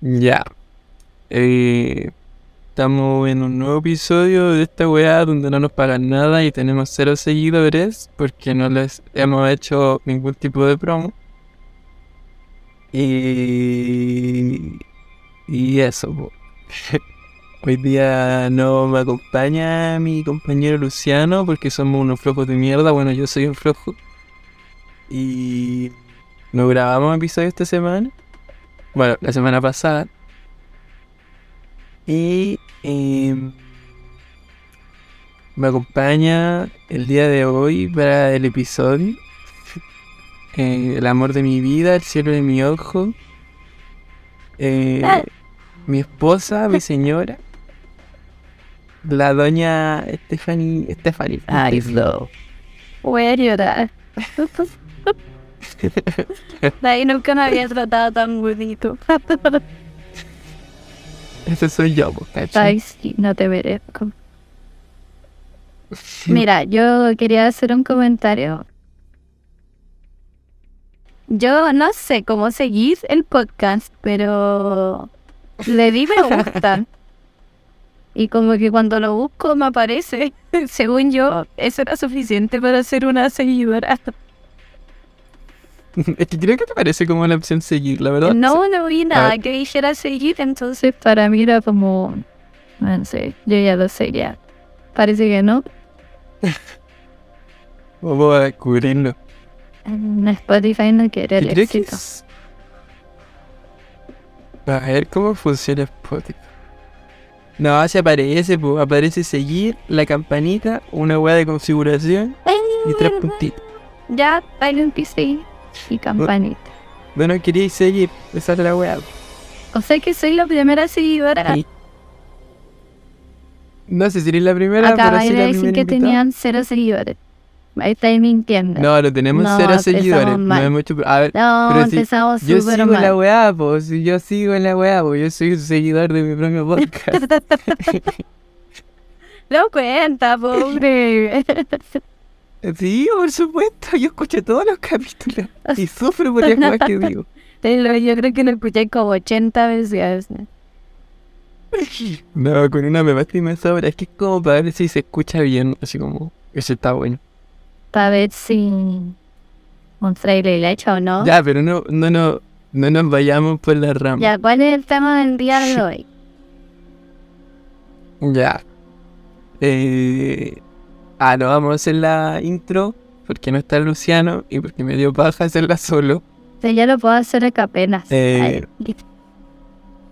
Ya. Eh, estamos en un nuevo episodio de esta weá donde no nos pagan nada y tenemos cero seguidores porque no les hemos hecho ningún tipo de promo. Y. Y eso. Hoy día no me acompaña mi compañero Luciano porque somos unos flojos de mierda. Bueno, yo soy un flojo. Y. No grabamos episodio esta semana. Bueno, la semana pasada. Y em, me acompaña el día de hoy para el episodio. eh, el amor de mi vida, el cielo de mi ojo. eh, mi esposa, mi señora. La doña Stephanie. Stephanie. Ay. Voy a llorar. De ahí nunca me había tratado tan bonito. Ese soy yo, ¿cachai? Ay, sí, no te merezco. Mira, yo quería hacer un comentario. Yo no sé cómo seguir el podcast, pero le di me gusta. Y como que cuando lo busco me aparece. Según yo, eso era suficiente para ser una seguidora. Es que creo que te parece como la opción seguir, la verdad. No, no vi nada que dijera seguir, entonces para mí era como, no sé, yo ya lo sé ya. Parece que no. Vamos a descubrirlo. En Spotify no quiere el creo que éxito. es... A ver cómo funciona Spotify. No, se aparece, po, aparece seguir, la campanita, una hueá de configuración y tres puntitos. Ya, hay un PC y campanita. Bueno, queríais seguir, esa es la hueá. O sea que soy la primera seguidora. Sí. No sé si eres la primera, Acaba pero sí de la decir que invitada. tenían cero seguidores. Ahí estáis mintiendo. No, no tenemos No, cero seguidores. No mal. hemos hecho... A ver, No, pero si empezamos yo súper sigo en la mal. weá, pues. Yo sigo en la weá, pues. Yo soy un seguidor de mi propio podcast. No cuenta, pobre. Sí, por supuesto, yo escuché todos los capítulos y sufro por las cosas que digo. Yo creo que lo escuché como 80 veces. No, con una me basta y me sobra. Es que es como para ver si se escucha bien, así como, eso está bueno. Para ver si un trailer le o no. Ya, pero no, no, no, no nos vayamos por la rama. Ya, ¿cuál es el tema del día de hoy? Ya. Eh... Ah, no, vamos a hacer la intro porque no está Luciano y porque me dio paja hacerla solo. Ya lo puedo hacer acá apenas. Eh.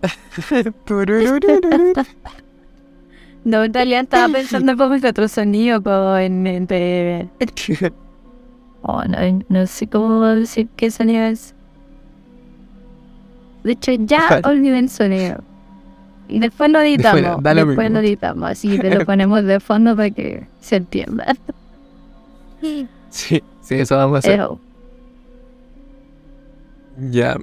No, en realidad estaba pensando como en otro sonido, como en... en, Oh, no, no sé cómo decir qué sonido es. De hecho, ya olvidé el sonido. Y después lo editamos. Fuera, da lo después lo editamos, así que lo ponemos de fondo para que se entienda. Sí, sí, eso vamos a hacer. Eso. Ya.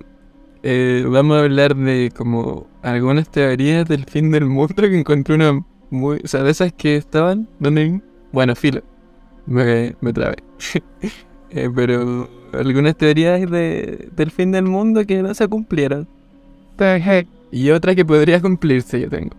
Eh, vamos a hablar de como algunas teorías del fin del mundo que encontré una muy... O sea, de esas que estaban... ¿Dónde? Bueno, filo. Me, me trabé. Eh, pero algunas teorías de, del fin del mundo que no se cumplieron. Y otra que podría cumplirse yo tengo.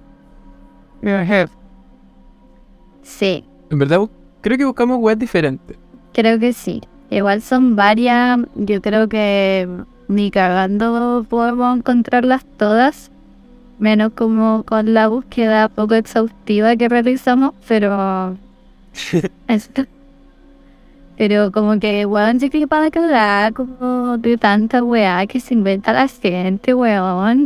Sí, En verdad creo que buscamos webs diferentes. creo que sí. Igual son varias. Yo creo que ni cagando podemos encontrarlas todas. Menos como con la búsqueda poco exhaustiva que realizamos, pero. Esto. Pero como que, weón, yo creo que para cagar como de tanta weá que se inventa la gente, weón.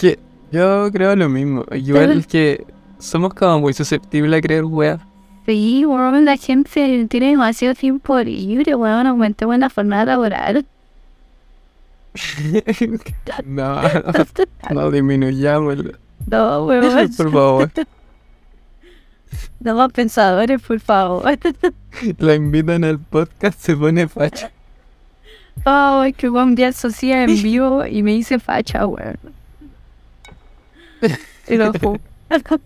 Que yo creo lo mismo. Igual es que somos como muy susceptibles a creer weas. Sí, weón, la gente tiene demasiado tiempo libre, weón, aumentemos la jornada laboral. no, no disminuyámoslo. No, weón. Por favor. No más pensadores, por favor. La invitan al podcast, se pone facha. Oh, es que un día social en vivo y me hice facha, weón.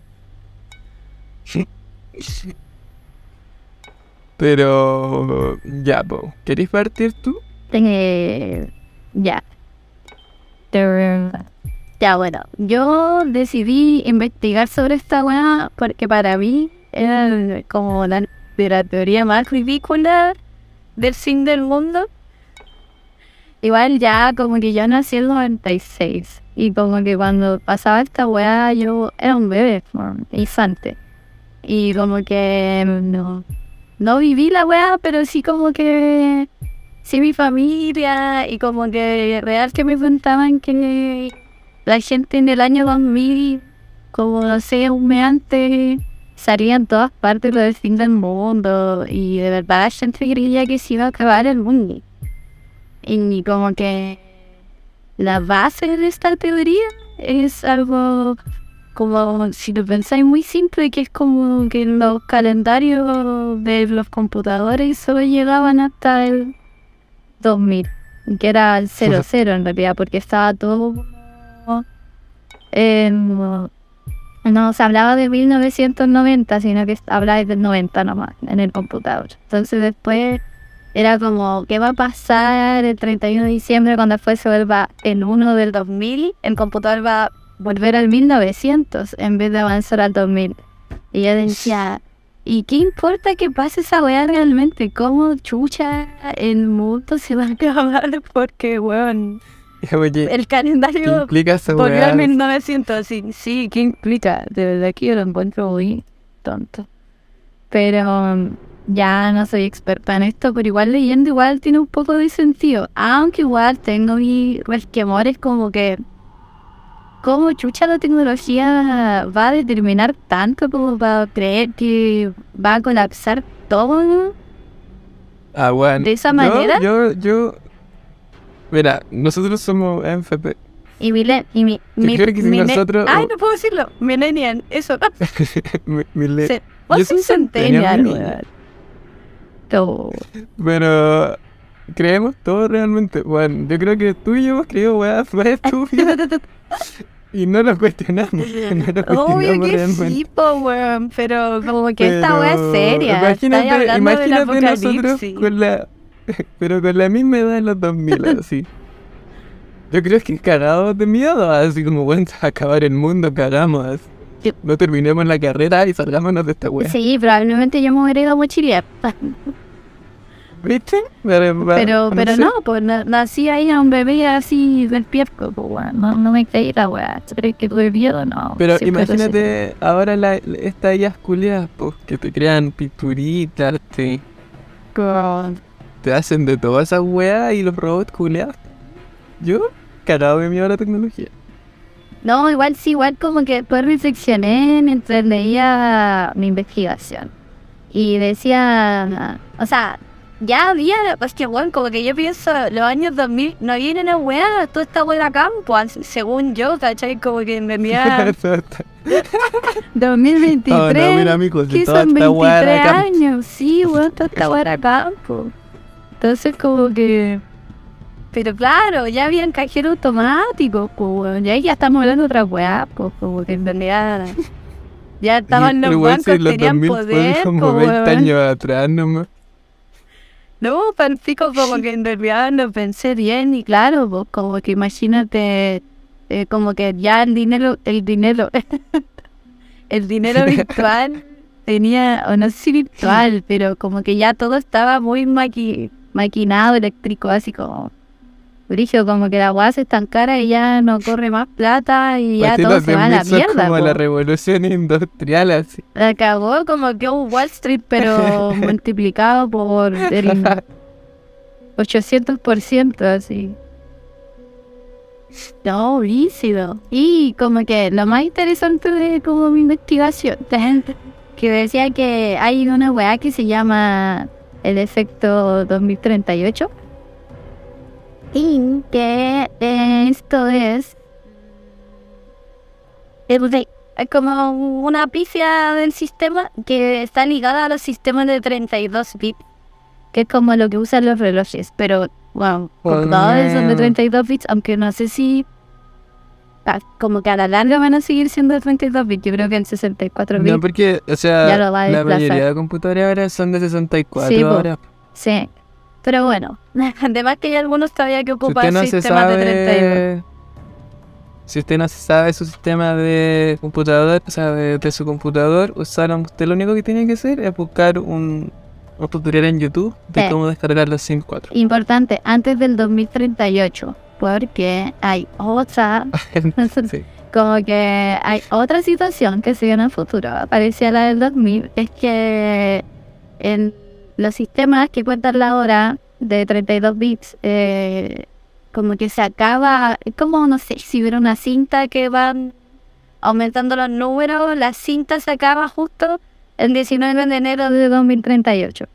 Pero ya, po. ¿Querés partir tú? Eh, ya. Ya, bueno, yo decidí investigar sobre esta weá porque para mí era como la, de la teoría más ridícula del fin del mundo. Igual ya como que yo nací en el 96 y como que cuando pasaba esta weá yo era un bebé, un infante. Y como que no, no viví la weá, pero sí como que sí mi familia y como que real que me contaban que la gente en el año 2000, como no sé, un mes salía en todas partes lo del fin del mundo y de verdad la gente creía que se iba a acabar el mundo. Y como que la base de esta teoría es algo como, si lo pensáis muy simple, que es como que los calendarios de los computadores solo llegaban hasta el 2000, que era el 00 en realidad, porque estaba todo no se hablaba de 1990, sino que hablaba del 90 nomás en el computador. Entonces después era como, ¿qué va a pasar el 31 de diciembre cuando después se vuelva el 1 del 2000? El computador va a volver al 1900 en vez de avanzar al 2000. Y yo decía, ¿y qué importa que pase esa weá realmente? ¿Cómo chucha el mundo se va a acabar? Porque, weón el calendario implica volvió al 1900, sí, sí, ¿qué implica? De verdad que yo lo encuentro muy tonto. Pero ya no soy experta en esto, pero igual leyendo igual tiene un poco de sentido. Aunque igual tengo mis resquemores como que... ¿Cómo chucha la tecnología va a determinar tanto como para creer que va a colapsar todo? Ah, bueno. De esa manera. Yo, yo, Mira, nosotros somos MVP. Y mi, y mi, mi, creo que si nosotros... Ay, no puedo decirlo. Millennial, eso. mi, mi. Vos soy centennial, Pero creemos todo realmente. Bueno, yo creo que tú y yo hemos creído weas más estúpidas. y no lo cuestionamos. No lo cuestionamos Obvio que sí, po, weón. Pero como que esta wea es Pero seria. Imagínate, imagínate nosotros con la. Pero con la misma edad en los 2000, así. Yo creo que cagados de miedo, así como, bueno, a acabar el mundo, cagamos. así. No terminemos la carrera y salgámonos de esta wea. Sí, probablemente yo me hubiera ido a mochilear. ¿Viste? Pero, Pero, pero no, pues na- nací ahí a un bebé así despierto, pues. No, no me creí la weá. ¿Crees que tuve miedo? No. Pero imagínate ahora la, estas ideas culiadas, pues, que te crean pinturitas, te, te hacen de todas esas weas y los robots culiados. Yo, cagado de miedo a la tecnología. No, igual sí, igual como que después reflexioné mientras leía mi investigación. Y decía, o sea, ya había, pues que bueno, como que yo pienso, los años 2000 no vienen una weá, toda esta weá campo, as- según yo, ¿cachai? Como que Eso está- 2023, No, no, mira, amigos, que son esta weá era 23 campo. años, sí, weón, toda esta weá era campo. Entonces como que... Pero claro, ya habían cajeros automáticos, pues, weón. Ya, ya estamos hablando de otra weá, pues, como que en realidad... Ya estaban los Pero bancos, tenían 2000 poder, como pues, 20 weón. años atrás nomás. No, pico como que en realidad lo pensé bien y claro, pues, como que imagínate, eh, como que ya el dinero, el dinero, el dinero virtual tenía, o no sé si virtual, pero como que ya todo estaba muy maqui- maquinado, eléctrico, así como, brillo, como que la weá se estancara y ya no corre más plata y ya todo se va a la 2000 son mierda. como po. la revolución industrial, así. La cagó como que un Wall Street, pero multiplicado por el 800%, así. No, rígido. Y como que lo más interesante de como mi investigación, que decía que hay una weá que se llama el efecto 2038. Que esto es es como una pifia del sistema que está ligada a los sistemas de 32 bits, que es como lo que usan los relojes, pero bueno, Oh, computadores son de no. 32 bits, aunque no sé si ah, como que a la larga van a seguir siendo de 32 bits, yo creo que en 64 bits. No, porque, o sea, la mayoría de computadores ahora son de 64 Sí, ahora. Sí, pero bueno, además que hay algunos todavía que ocupan no sistemas de 32. sabe si usted no sabe su sistema de computador, o sea, de, de su computador, usaron, usted lo único que tiene que hacer es buscar un, un tutorial en YouTube de Sí. cómo descargar los Sims 4. Importante, antes del 2038, porque hay otra, sí. como que hay otra situación que viene en el futuro, parecía la del 2000, es que en los sistemas que cuentan la hora de 32 bits, eh, como que se acaba, como, no sé, si hubiera una cinta que van aumentando los números, la cinta se acaba justo el 19 de enero de 2038.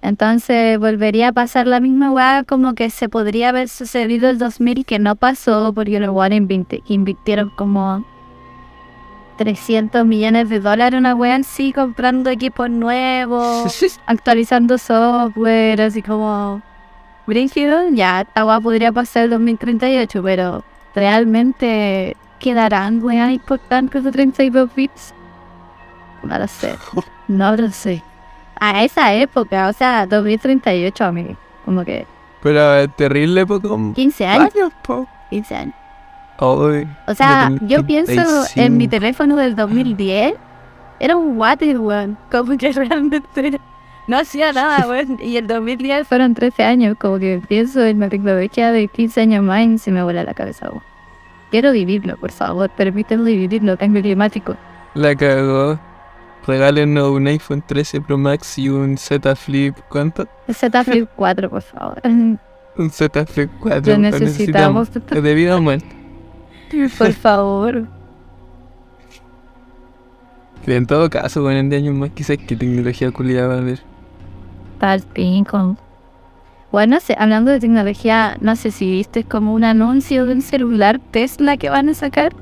Entonces volvería a pasar la misma weá, como que se podría haber sucedido el 2000 que no pasó porque los invinte- invirtieron como 300 millones de dólares una weá en sí, comprando equipos nuevos, actualizando software, así como brígido. Ya, esta weá podría pasar el 2038, pero realmente quedarán weá importantes de 32 bits. No lo sé, no lo sé. A esa época, o sea, 2038 a mí, como que Pero es terrible poco. 15 años, Años, po. 15 años. O sea, yo pienso en mi 35. teléfono del 2010, era un water, weón. Como que realmente no hacía nada, weón. Y el 2010 fueron 13 años, como que pienso en la tecnología de 15 años más y se me vuela la cabeza, weón. Quiero vivirlo, por favor, permítanme vivirlo, cambio climático. La cagó. Regálenos un iPhone 13 Pro Max y un Z Flip. ¿Cuánto? Z Flip 4, por favor. Un Z Flip 4. Lo necesitamos. Es de vida o muerte. Por favor. En todo caso, bueno, en 10 años más quizás qué tecnología culiada va a haber. Tal pico. Bueno, no sé, hablando de tecnología, no sé si viste como un anuncio de un celular Tesla que van a sacar.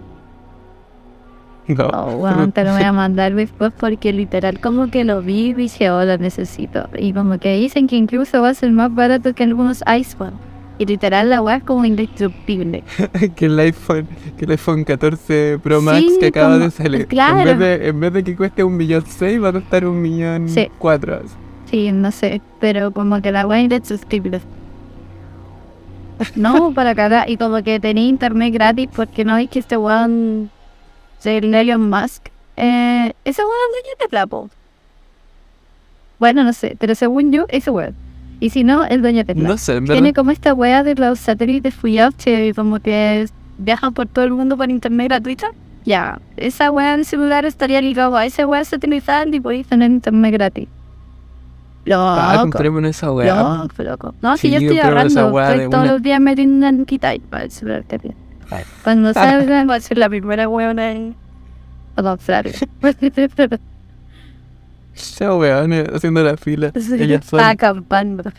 No. Oh, bueno, te lo voy a mandar después porque literal como que lo vi y dije, oh, lo necesito. Y como que dicen que incluso va a ser más barato que algunos iPhone. Y literal la weá es como indestructible. que el iPhone, que el iPhone 14 Pro Max Sí, que acaba como- de salir. claro. En vez de, en vez de que cueste un millón seis, va a costar un millón Sí. cuatro. Sí, no sé, pero como que la weá es indestructible. No, para cagar. Y como que tenía internet gratis porque no es que este weón de Elon Musk. Eh, ese weón es de Tesla, po. Bueno, no sé, pero según yo, ese weón. Y si no, el dueño de Tesla. No sé. Tiene como esta weá de los satélites fuyados que como que viajan por todo el mundo por internet gratuita. Ya, esa weá del celular estaría ligado a esa weá satelital y podéis tener internet gratis. Ah, Loco. comprémonos esa weá. Loco, loco. No, si yo estoy ahorrando, weá estoy de todos una. los días metiendo en Kitai para el celular. Ay. Cuando salga, va a ser la primera weona en... a comprar. Esa weá, haciendo la fila. Ella sola. Acampando.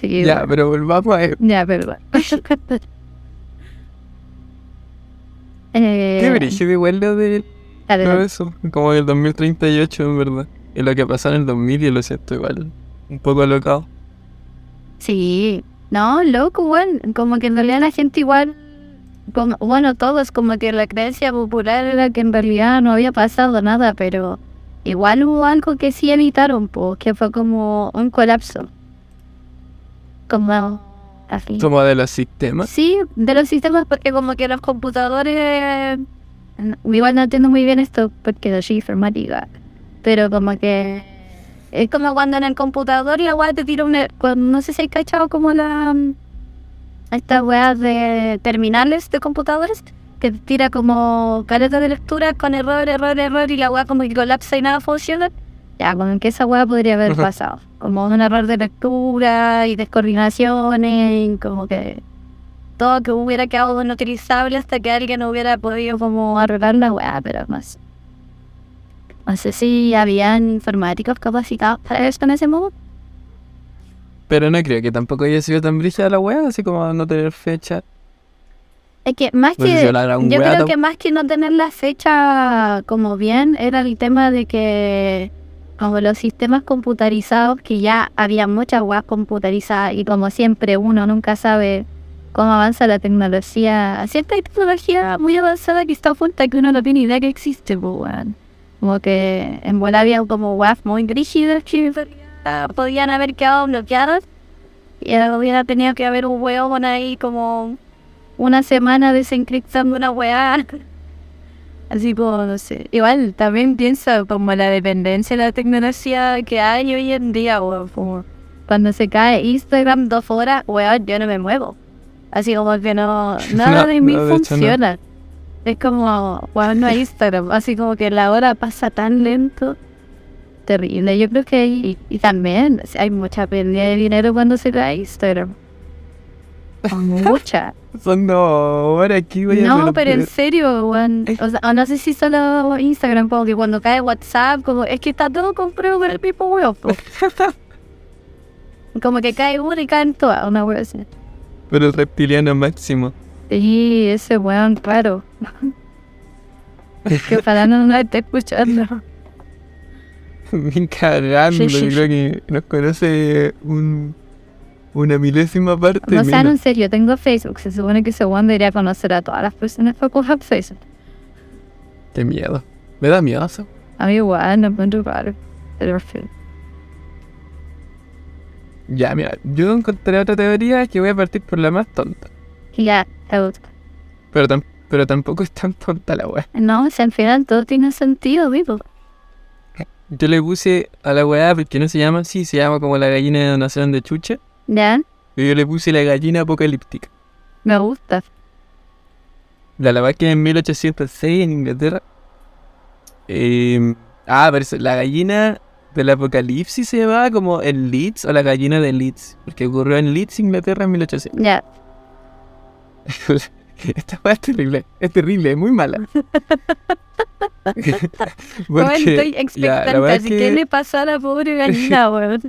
sí, ya, bueno. pero volvamos a Ya, perdón. eh, Qué brígido igual lo de dale. eso. Como el 2038, en verdad. Y lo que pasó en el 2000 y lo siento igual. Un poco alocado. Sí, no, loco, bueno, como que en realidad la gente igual, como, bueno, todos, como que la creencia popular era que en realidad no había pasado nada, pero igual hubo algo que sí evitaron, pues, que fue como un colapso. Como así. Como de los sistemas. Sí, de los sistemas, porque como que los computadores, n- igual no entiendo muy bien esto, porque soy informática, pero como que es como cuando en el computador la weá te tira una, cuando, no sé si hay cachado como la, mm, estas weas de terminales de computadores, que tira como caleta de lectura con error, error, error, y la weá como que colapsa y nada funciona. Ya, como que esa weá podría haber pasado. Como un error de lectura y descoordinaciones, y como que todo que hubiera quedado inutilizable hasta que alguien hubiera podido como arreglar la weá, pero sé. No sé si habían informáticos capacitados para eso en ese modo. Pero no creo que tampoco haya sido tan brígida la weá, así como no tener fecha. Es que más No sé si que. Yo creo que más que no tener la fecha como bien, era el tema de que. Como los sistemas computarizados, que ya había muchas weas computarizadas, y como siempre uno nunca sabe cómo avanza la tecnología. Hay tecnología muy avanzada que está oculta que uno no tiene idea que existe, pues, weón. Como que en buena había como weas muy rígidas que realidad podían haber quedado bloqueadas. Y hubiera tenido que haber un weón ahí como una semana desencriptando una weá. Así como, no sé. Igual también pienso como la dependencia de la tecnología que hay hoy en día, weón. Como cuando se cae Instagram dos horas, weón, yo no me muevo. Así como que no, nada No, de mí no, de hecho, no. funciona. Es como, weón, no hay Instagram. Así como que la hora pasa tan lento. Terrible. Yo creo que y, y también hay mucha pérdida de dinero cuando se cae Instagram. Mucha. Son dos horas aquí, voy a No, pero en serio. O sea, no sé si solo Instagram, como que cuando cae WhatsApp, como es que está todo comprado con el mismo po. Como que cae uno y caen todas, una weón así. Pero el reptiliano máximo. Sí, ese weón, claro. que ojalá no nos esté escuchando. Bien cagando, yo creo que nos conoce un, una milésima parte. No sean en serio, tengo Facebook. Se supone que ese weón debería conocer a todas las personas que ocupan Facebook. Qué miedo. Me da miedo eso. A mí igual, no encuentro raro. Pero. Ya, mira, yo encontré otra teoría que voy a partir por la más tonta. Ya, te gusta. Pero, pero tampoco es tan tonta la wea. No, si al final todo tiene sentido, vivo. Yo le puse a la weá, porque no se llama así, se llama como la gallina de donación de chucha. Ya, Y yo le puse la gallina apocalíptica. me gusta. La la weá que en 1806 en Inglaterra. Eh, ah, pero la gallina del apocalipsis se llamaba como el Leeds o la gallina de Leeds. Porque ocurrió en Leeds, Inglaterra en 1800. Ya, Esta weá es terrible, es terrible, es muy mala. Weón, estoy expectante. así que- que le pasó a la pobre gallina, weón?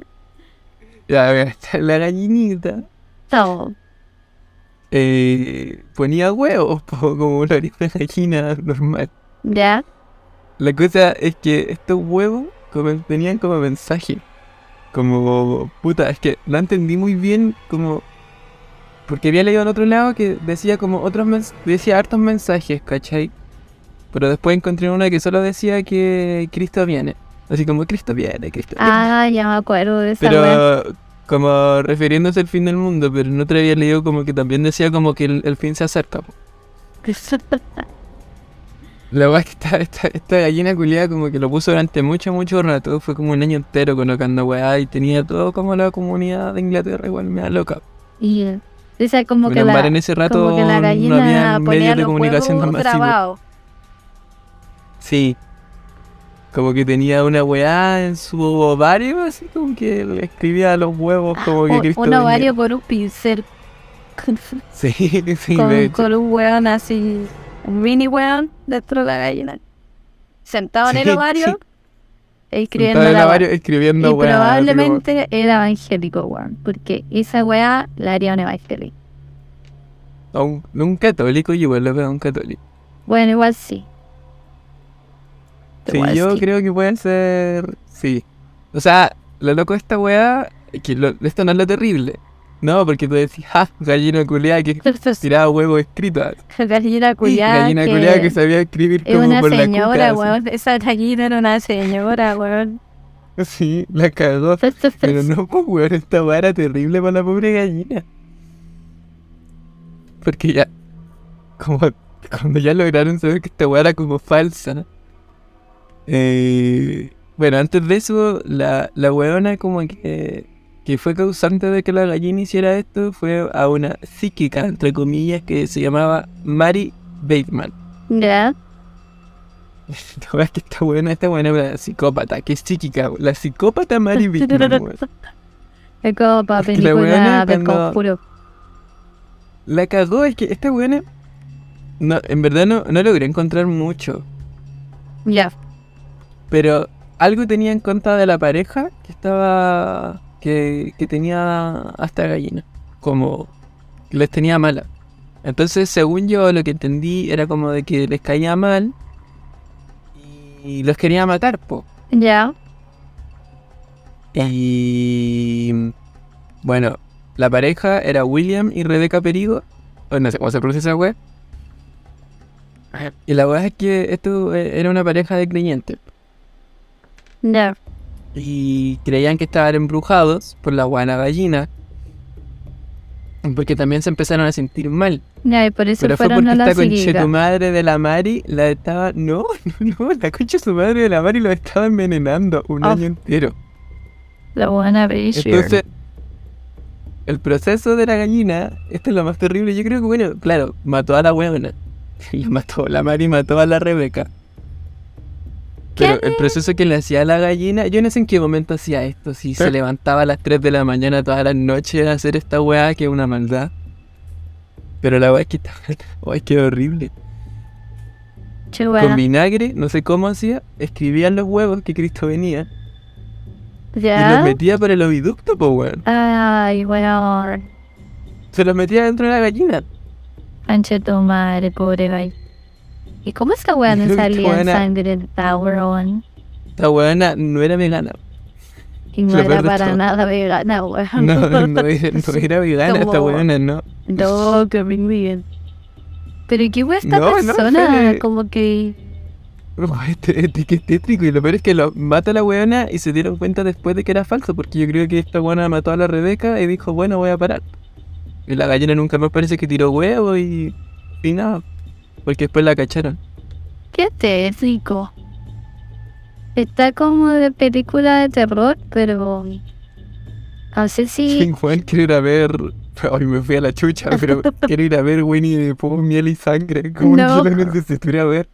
ya, a ver, está la gallinita No. eh, ponía huevos, como lo haría una gallina normal. Ya, La cosa es que estos huevos tenían como mensaje. Como, puta, es que no entendí muy bien como... Porque había leído en otro lado que decía como otros mens decía hartos mensajes, ¿cachai? Pero después encontré una que solo decía que Cristo viene. Así como Cristo viene, Cristo viene. ah, ya me acuerdo de esa pero como refiriéndose al fin del mundo, pero en otra había leído como que también decía como que el, el fin se acerca. po. La verdad es que esta, esta, esta gallina culiada como que lo puso durante mucho, mucho rato. Fue como un año entero colocando weá y tenía todo como la comunidad de Inglaterra igual me da loca. Y dice como que, la, en ese rato como que la no gallina había medios de comunicación grabados. Sí. Como que tenía una weá en su ovario, así como que le escribía a los huevos como que Un, Cristo un venía. ovario por un pincel. Sí, sí, con, de hecho. con un weón así, un mini weón dentro de la gallina. Sentado en el ovario sí. Escribiendo la escribiendo Y así como- probablemente era evangélico, weón. Porque esa weá la haría un evangélico. Un, un católico y igual lo veo a un católico. Bueno, igual sí. Sí, Igual yo sí. creo que pueden ser. Sí. O sea, lo loco de esta weá. Que lo- esto no es lo terrible. No, porque tú decís, ah, gallina culiada que tiraba huevos escritos. Gallina culiada. Gallina que culiada que sabía escribir Es como una por la señora, cuca. weón. Esa gallina era una señora, weón. Sí, la cagó. Pero no, pues weón, esta weá era terrible para la pobre gallina. Porque ya. Como cuando ya lograron saber que esta weá era como falsa. Eh, bueno, antes de eso, la, la weona como que, que fue causante de que la gallina hiciera esto fue a una psíquica, entre comillas, que se llamaba Mary Bateman. Ya. La es que esta weona, esta weona era psicópata, que es psíquica, la psicópata Mary Bateman. la weona película cuando- conjuro. La cagó, es que esta weona. No, en verdad no, no logré encontrar mucho. Ya. Pero algo tenía en contra de la pareja que estaba. Que, que tenía hasta gallina. Como. que les tenía mala. Entonces, según yo, lo que entendí era como de que les caía mal. Y los quería matar, po. Ya. Y. Bueno, la pareja era William y Rebecca Perigo. O no sé cómo se pronuncia esa wea. Y la verdad es que esto eh, era una pareja de creyentes. Ya. Y creían que estaban embrujados por la buena gallina. Porque también se empezaron a sentir mal. Ya, y por eso Pero fue porque a la esta concha tu madre de la Mari la estaba. No, no, no, la concha de su madre de la Mari lo estaba envenenando un Oh. año entero. La buena. Entonces, el proceso de la gallina, esto es lo más terrible. Yo creo que, bueno, claro, mató a la huevona. La mató, la Mari mató a la Rebeca. Pero el proceso que le hacía a la gallina, yo no sé en qué momento hacía esto. Si se ¿Eh? levantaba a las 3 de la mañana todas las noches a hacer esta weá, que es una maldad. Pero la weá es que está. Ay, qué horrible. Che, Con vinagre, no sé cómo hacía, escribían los huevos que Cristo venía y los Ya. metía por el oviducto, pues weón. Ay, weón. Se los metía dentro de la gallina. Anche tu madre, pobre gay. ¿Y cómo no Qué salía en buena. sangre en weón? Esta weona no era vegana. Y no Lo era peor de para todo. nada vegana, weón. No, no, era, no era vegana esta weona, no. No, que me bien. Pero qué weá esta No, no, persona, como que. Este, este que es tétrico y lo peor es que lo mata a la weona y se dieron cuenta después de que era falso porque yo creo que esta weona mató a la Rebeca y dijo, bueno, voy a parar. Y la gallina nunca más parece que tiró huevo y, y nada. Porque después la cacharon. ¿Qué tétrico? Está como de película de terror, pero. No sé si. Juan, quiero ir a ver. Ay, me fui a la chucha, pero quiero ir a ver Winnie the Pooh, miel y sangre. Como No. que lo necesito ir a ver.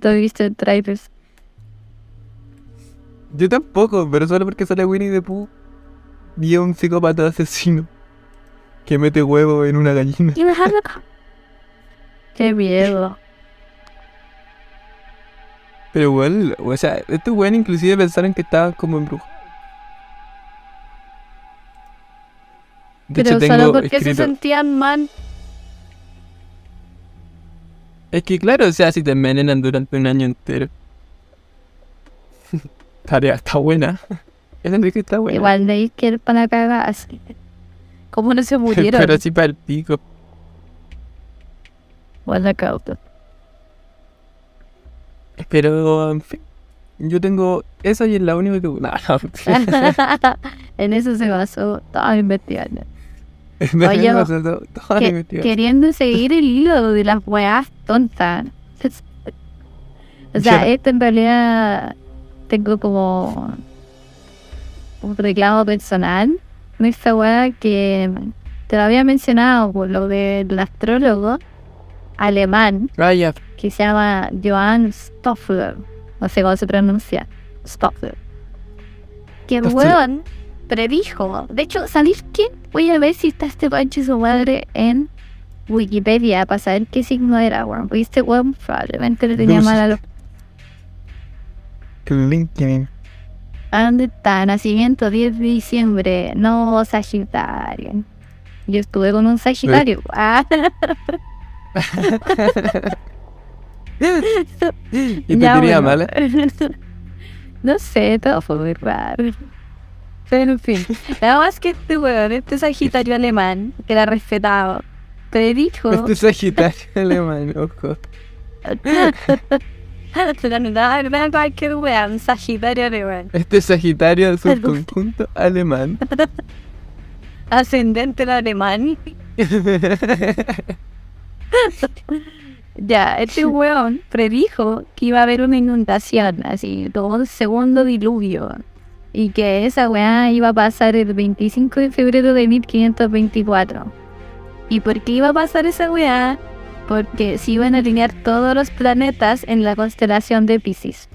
¿Tú has visto el trailer? Yo tampoco, pero solo porque sale Winnie the Pooh. Y es un psicópata asesino que mete huevo en una gallina. Qué miedo. Pero igual, o sea, estos weones inclusive pensaron que estaban como embrujados. De Pero hecho, solo tengo porque se sentían mal. Es que claro, o sea, si te envenenan durante un año entero. Tarea está buena. Es que está buena. Igual de que para cagar así. ¿Cómo no se murieron? Pero así para el pico. Bueno, cauto. Pero, en fin. Yo tengo esa y es la única que. No, no. en eso se basó toda la investigación. Oye, Que- queriendo seguir el hilo de las weas tontas. O sea, esto en realidad tengo como un reclamo personal con esta wea que te lo había mencionado por lo del astrólogo alemán que se llama Johann Stoffler. No sé cómo se pronuncia. Stoffler. Que Stoffler. weón predijo. De hecho, ¿sabéis qué? Voy a ver si está este pancho y su madre en Wikipedia para saber qué signo era, weón. Porque este weón probablemente le tenía mal a los. LinkedIn. ¿A dónde está? Nacimiento 10 de diciembre. No, Sagitario. Yo estuve con un Sagitario. Ah, ¿Y te ya, tenía bueno. mala? No sé, todo fue muy raro. Pero en fin, nada más que este weón, este Sagitario alemán, que era respetado, predijo. Este es Sagitario alemán, ojo. no, no, cualquier weón, Sagitario alemán. Este es Sagitario es un conjunto alemán. Ascendente en alemán. Ya, este weón predijo que iba a haber una inundación, así, como un segundo diluvio. Y que esa weá iba a pasar el 25 de febrero de 1524. ¿Y por qué iba a pasar esa weá? Porque se iban a alinear todos los planetas en la constelación de Pisces.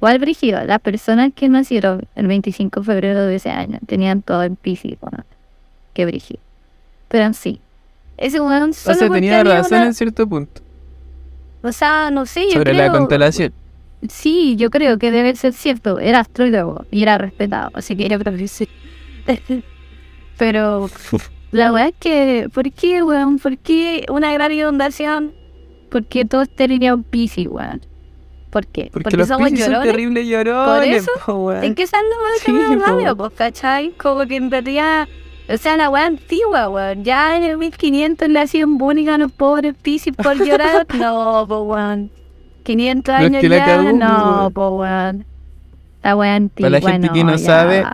¿Cuál brígido? Las personas que nacieron el 25 de febrero de ese año tenían todo en Pisces. Bueno, qué brígido. Pero sí. Ese weón O solo sea, porque tenía razón una- en cierto punto. O sea, no sé, yo Sobre creo... la constelación. Sí, yo creo que debe ser cierto. Era astrólogo y era respetado, así que yo creo que sí. Pero la weá es que, ¿por qué, weón? ¿Por qué una gran inundación? ¿Por qué todo alineado en Pisces, weón? ¿Por qué? Porque, los somos Piscis son llorones. terribles llorones. eso? po, weón. ¿En qué sando Sí, más que po. radio, pues, cachai? Como que en realidad, o sea, la weá antigua, weón. Ya en el 1500 le hacían bullying a los pobres Pisces por llorar. no, pues, weón. 500 No, es años la ya, no, po, weón. La weá antigua, Para la gente que no sabe.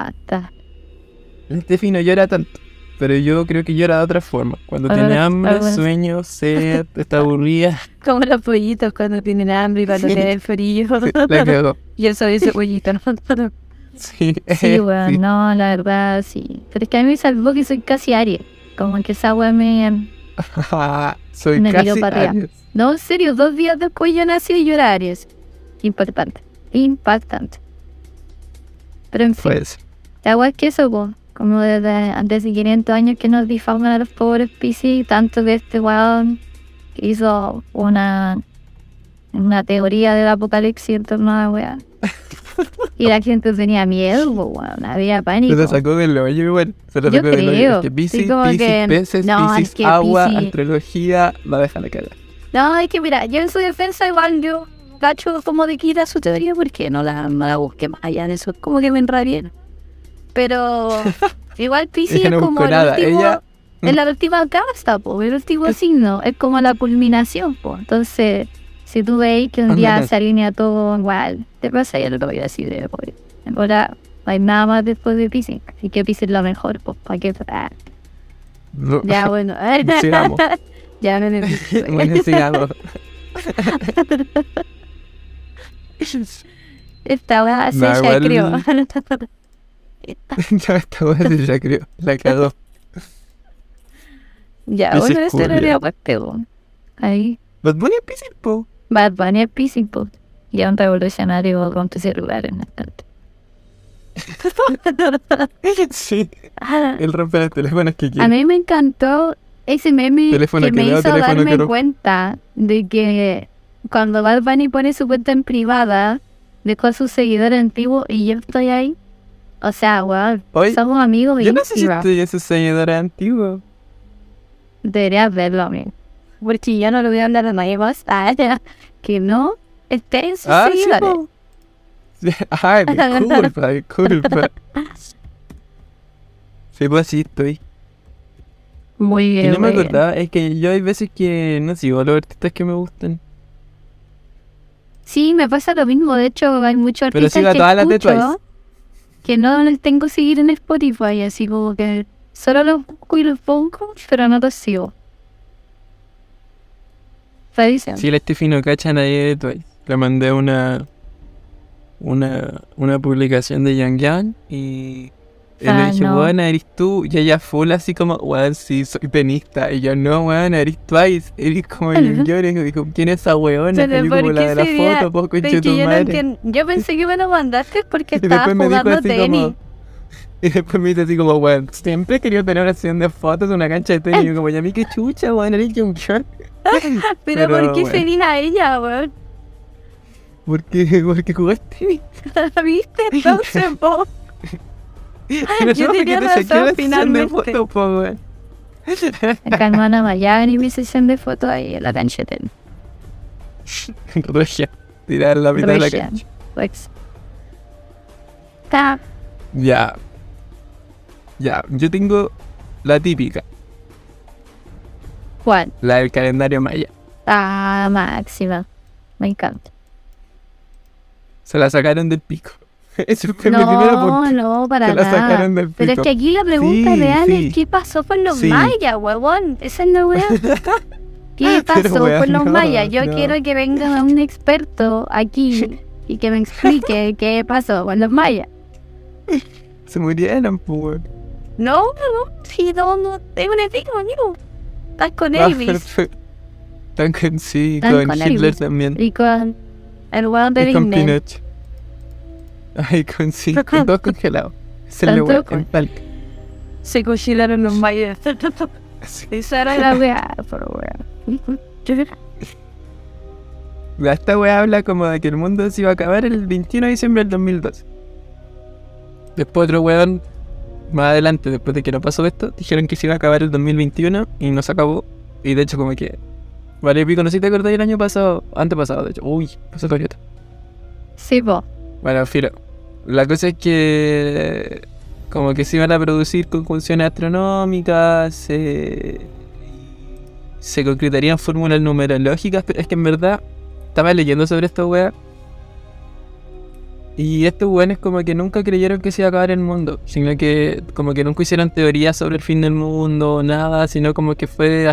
El Steffi no llora tanto. pero yo creo que era de otra forma. Cuando Ahora- tenía hambre, ahora- sueño, sed, estaba aburrida, Como los pollitos cuando tienen hambre y cuando Sí. tienen frío. la cagó. y eso dice pollito, ¿no? Sí, Sí, weón, sí. no, la verdad, sí. Pero es que a mí me salvó que soy casi Aries. Como que esa weá me... Soy Me casi para. Aries. No, en serio, dos días después yo nací y yo era Aries. Impactante. Impactante. Pero en fin, Pues, la weá es que eso, po, como desde antes de 500 años que nos difaman a los pobres Piscis, tanto que este weón hizo una, una teoría del apocalipsis en torno a la weá. Y la gente tenía miedo, weón, había se pánico. lo sacó del hoyo igual. Se lo sacó del hoyo. Es que Sí, Piscis, que- peces, no, es Piscis, que agua, Piscis- astrología, va a dejar la cara. No, es que mira, yo en su defensa igual yo cacho como de quita su teoría porque no la, no la busqué más allá de eso, como que me enrabié. Pero igual Pisces es como buscó el nada, último, ella- es la última casta, po, el último signo, es como la culminación, po. Entonces, si tú veis que un día se alinea todo igual, te pasa, ya no lo voy a decir de después. Ahora no hay nada más después de Pisces, así que Pisces es lo mejor, pues, ¿para qué? Ah, No. ya, bueno. Sigamos. ya no necesito. bueno, sigamos. Esta weá se ya igual- creo. ya esta weá sí ya creo. La cagó. ya, bueno, culia. no era pues pego. Ahí. Bad Bunny es Piscis, po. Bad Bunny es Piscis, po. Y es un revolucionario con tu celular en el canto. sí. Ah, Él rompe los teléfonos que A quiere. mí me encantó ese meme Teléfono que que me hizo darme que no. cuenta de que cuando Bad Bunny pone su cuenta en privada, dejó a sus seguidores antiguos y yo estoy ahí. O sea, weón, somos amigos de Yo no sé si estoy en sus seguidores antiguos. Deberías verlo, amigo. Porque yo no lo voy a hablar a nadie más. Ah, que no esté en sus Ah, sí, seguidores. po. Sí, Ay, disculpa, disculpa. Sí, pues sí, estoy. Muy Y bien. no me bien. acordaba, es que yo hay veces que no sigo a los artistas que me gustan. Sí, me pasa lo mismo. De hecho, hay muchos Pero artistas sigo a que todas las de escucho Twice. que no les tengo que seguir en Spotify. Así como que solo los busco y los pongo, pero no los sigo. ¿Está diciendo? Si la Steffi no cacha a nadie de Twice. Le mandé una, una, una publicación de Yang Yang y y Ah, le dije, no. weón, eres tú. Y ella full así como, weón, sí, soy tenista. Y yo, no, weón, eres Twice. Eres como el Yang Y dijo, ¿quién es esa weona? Pero yo ¿por como la de la foto, pues, conche que tu no madre. entiendo. yo pensé que me lo mandaste porque Y estabas después me dijo jugando tenis. Y después me dice así como, weón, siempre he querido tener una sesión de fotos en una cancha de tenis. Y yo como, ya a mí qué chucha, weón, eres Young Shark. Pero, Pero, ¿por qué bueno. feliz a ella, weón? Porque, porque jugaste. ¿Viste? Entonces, po. Y no sé yo por qué tenía razón, finalmente. fotos, po, weón. Acá ya y mi sesión de fotos ahí en la cancha de tenis. Regia. Tirar la mitad de la cancha. Pues. Está. Ya. Ya, yo tengo la típica, ¿Cuál? la del calendario maya. Ah, máxima. Me encanta. Se la sacaron del pico. Ese fue mi primer No, no, para Se la nada. sacaron del Pero es pico. que aquí la pregunta Sí, real sí. es: ¿qué pasó con los Sí. mayas, huevón? Esa es la weá. ¿Qué Pero, pasó con los no, mayas? Yo no. quiero que venga un experto aquí y que me explique qué pasó con los mayas. Se murieron, pues. No, no, sí, no, no, es un amigo. Estás con Ah, Elvis perfecto. Tan con sí, con con Hitler Elvis. también. y con el weón de Y con. Pinochet. Ay, con sí, con dos congelados. Se Tanto lo weón, con- palca. Se congelaron los mayas. Sí. Esa era la weá, pero weá. Ya Esta weá habla como de que el mundo se iba a acabar el 21 de diciembre del 2012. Después otro weón, más adelante, después de que no pasó esto, dijeron que se iba a acabar el 2021 y no se acabó. Y de hecho como que... Vale, pico, no sé si te acordás el año pasado, antepasado de hecho. Uy, pasó Toyota. Sí, po. Bueno, filo. La cosa es que como que se iban a producir conjunciones astronómicas, se, se concretarían fórmulas numerológicas, pero es que en verdad estaba leyendo sobre esta wea Y estos weones como que nunca creyeron que se iba a acabar el mundo, sino que como que nunca hicieron teorías sobre el fin del mundo, nada, sino como que fue,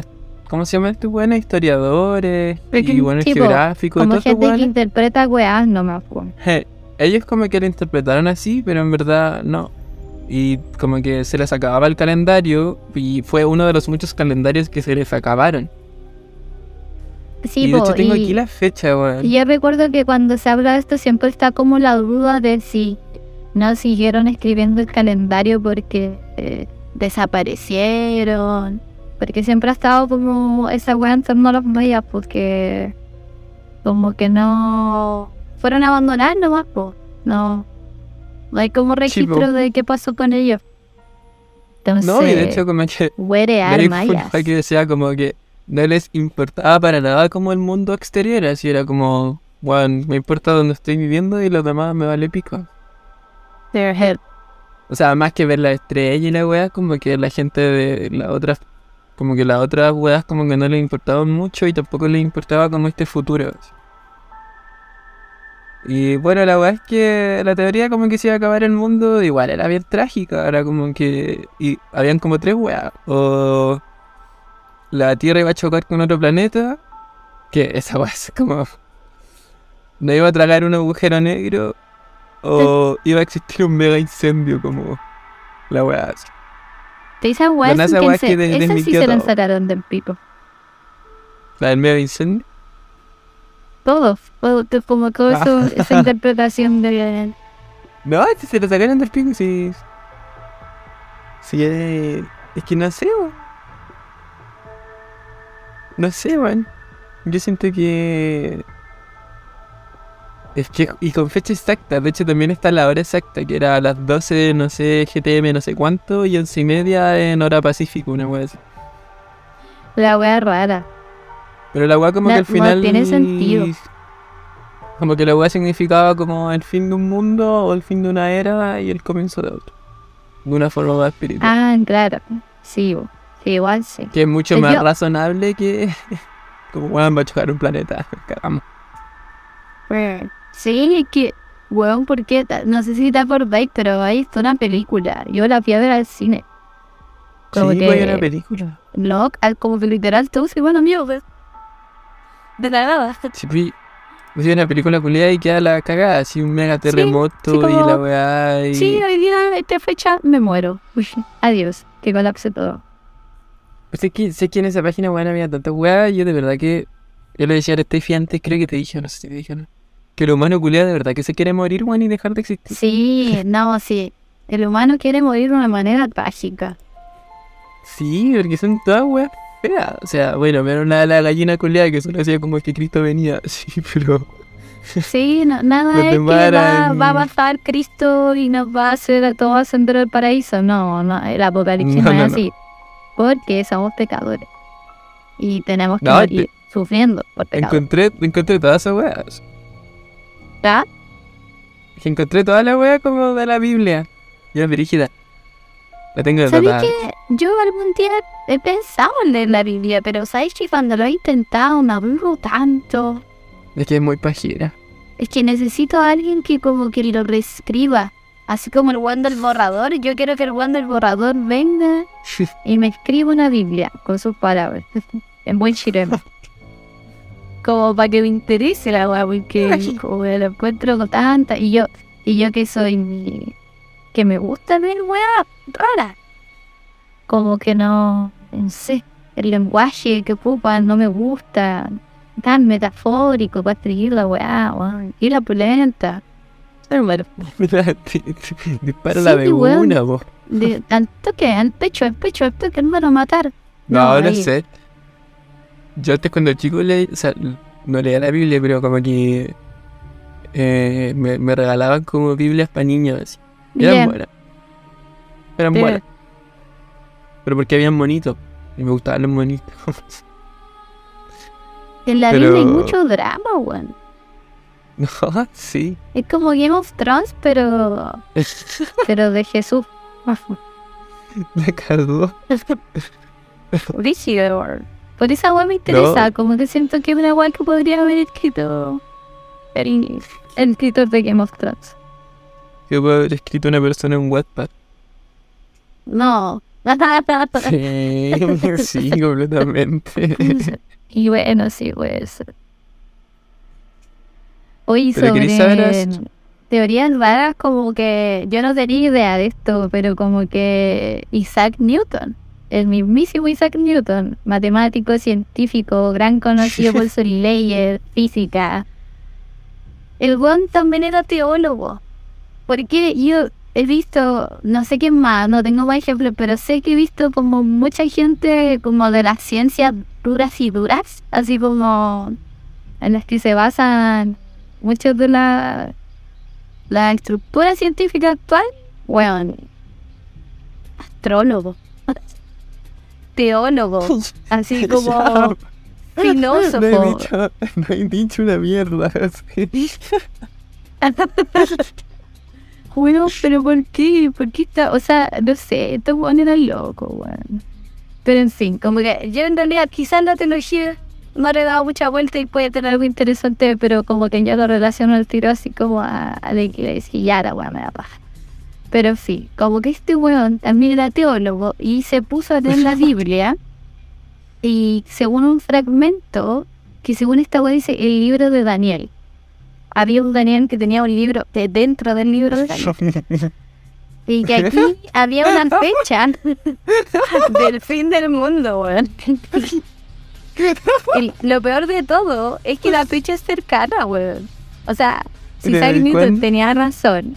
¿cómo se llaman estos buenos? Historiadores Porque, y buenos geográficos y Como estos gente que weones. interpreta weas nomás. Je, Ellos como que lo interpretaron así, pero en verdad no. Y como que se les acababa el calendario y fue uno de los muchos calendarios que se les acabaron. Sí, y de po, hecho tengo y- aquí la fecha, weón. Yo recuerdo que cuando se habla de esto siempre está como la duda de si no siguieron escribiendo el calendario porque eh, desaparecieron. Porque siempre ha estado como esa wea en torno a los mayas, porque como que no fueron a abandonar nomás, po. No, no hay como registro de qué pasó con ellos. Entonces, No, y de hecho como que huere a Leí mayas. fue que decía como que no les importaba para nada como el mundo exterior, así era como, bueno, me importa donde estoy viviendo y lo demás me vale pico. Their head. O sea, más que ver la estrella y la weá, como que la gente de las otras, como que las otras weas como que no les importaban mucho y tampoco les importaba como este futuro. así. Y bueno, la weá es que la teoría como que se iba a acabar el mundo igual era bien trágica, era como que y habían como tres weas. O la Tierra iba a chocar con otro planeta, que esa weá es como... No iba a tragar un agujero negro o iba a existir un mega incendio como la weá. así. Te dicen weas esa que que de- esas sí se la todo. sacaron del pico. La del mega incendio. Todo, como todo Ah. eso, esa interpretación de... No, este se lo sacaron del pico, sí. Sí, es que no sé, weón. No sé, weón. Yo siento que. Es que. Y con fecha exacta. De hecho, también está la hora exacta, que era a las 12, no sé, GTM, no sé cuánto, y 11 y media en hora pacífico, una weá así. La wea rara. Pero la weá como No- que al no final. tiene sentido. Como que la weá significaba como el fin de un mundo o el fin de una era y el comienzo de otro. De una forma más espiritual. Ah, claro. Sí, bo. Sí, igual sí. Que es mucho Es más yo- razonable que. como weón va a chocar un planeta. Cagamos. Sí, es que, weón, porque no sé si te acordáis, pero ahí está una película. Yo la fui a ver al cine. Como sí, que- pues, hay una película. No, como que literal todo se bueno mío, de, de la nada. Sí, pues, pues, hay una película culiada y queda la cagada. Así un mega terremoto sí, y como- la weá. Y... Sí, hoy día, esta fecha, me muero. Uy, adiós, que colapse todo. Pues es que sé que en esa página weón había tantas weas. Yo de verdad que. Yo le decía a Steffi antes, creo que te dije, no sé si te dije no. Que el humano culiado de verdad que se quiere morir, weón, y dejar de existir. Sí, no, sí. El humano quiere morir de una manera trágica. Sí, porque son todas weas feas. O sea, bueno, menos la, la gallina culiada que solo hacía como que Cristo venía. Sí, pero. Sí, no- nada Los es que va, va a bajar Cristo y nos va a hacer a todos ascender al paraíso. No, no, el apocalipsis No, no, no, es no. así. Porque somos pecadores. Y tenemos que No, morir sufriendo por pecado. Encontré, encontré todas esas weas. ¿Ya? Que encontré toda la wea como de la Biblia. Ya dirigida. La tengo ¿Sabes que yo algún día he pensado en leer la Biblia, pero ¿sabes que cuando lo he intentado me aburro tanto? Es que es muy pajera. Es que necesito a alguien que como que lo reescriba. Así como el one del borrador. Yo quiero que el one del borrador venga y me escriba una Biblia con sus palabras. en buen chileno. Como para que me interese la weá, porque como lo encuentro con tanta. Y yo, y yo que soy que me gusta ver weá rara. Como que no, no sé, el lenguaje que ocupan no me gusta. Tan metafórico para escribir la weá, weón. Y la polenta. Te- Dispara Sí, la de weón. una, vos. de- al toque, al pecho, al pecho, al toque, no me van a matar. No, no, ahí- sé. Yo antes cuando chico leí, o sea, no leía la Biblia, pero como que eh, me, me regalaban como Biblias para niños. así. Eran Bien. buenas. Eran Bien. buenas. Pero porque habían monitos. Y me gustaban los monitos. En la Pero- Biblia hay mucho drama, weón. no, sí. Es como Game of Thrones, pero. pero de Jesús. La cagó. Rígido. Por esa weá me interesa, como que siento que es una weá que podría haber escrito el, el escritor de Game of Thrones. que puede haber escrito una persona en Wattpad. No. Sí, sí, completamente. y bueno, sí, puede Pero saber sobre as- teorías raras, como que yo no tenía idea de esto, pero como que Isaac Newton, el mismísimo Isaac Newton, matemático, científico, gran conocido por sus leyes, física, el weón también era teólogo. Porque yo he visto, no sé quién más, no tengo más ejemplos, pero sé que he visto como mucha gente como de las ciencias duras y duras, así como en las que se basan muchas de la, la estructura científica actual. Bueno, astrólogo, teólogo, así como Ya, No he filósofo. dicho, no he dicho una mierda. Bueno, pero ¿por qué? ¿Por qué está? O sea, no sé, estos weones eran locos, weón. Pero en fin, como que yo en realidad quizás la teología no le he dado mucha vuelta y puede tener algo interesante, pero como que yo lo relaciono al tiro así como a, a la iglesia y ya la weón me da paja. Pero en fin, como que este weón también era teólogo y se puso a leer la Biblia y según un fragmento, que según esta weón dice el libro de Daniel. Había un Daniel que tenía un libro de dentro del libro de Daniel. Y que aquí había una fecha del fin del mundo, weón. Lo peor de todo es que la fecha es cercana, weón. O sea, si Isaac ¿y Newton tenía razón,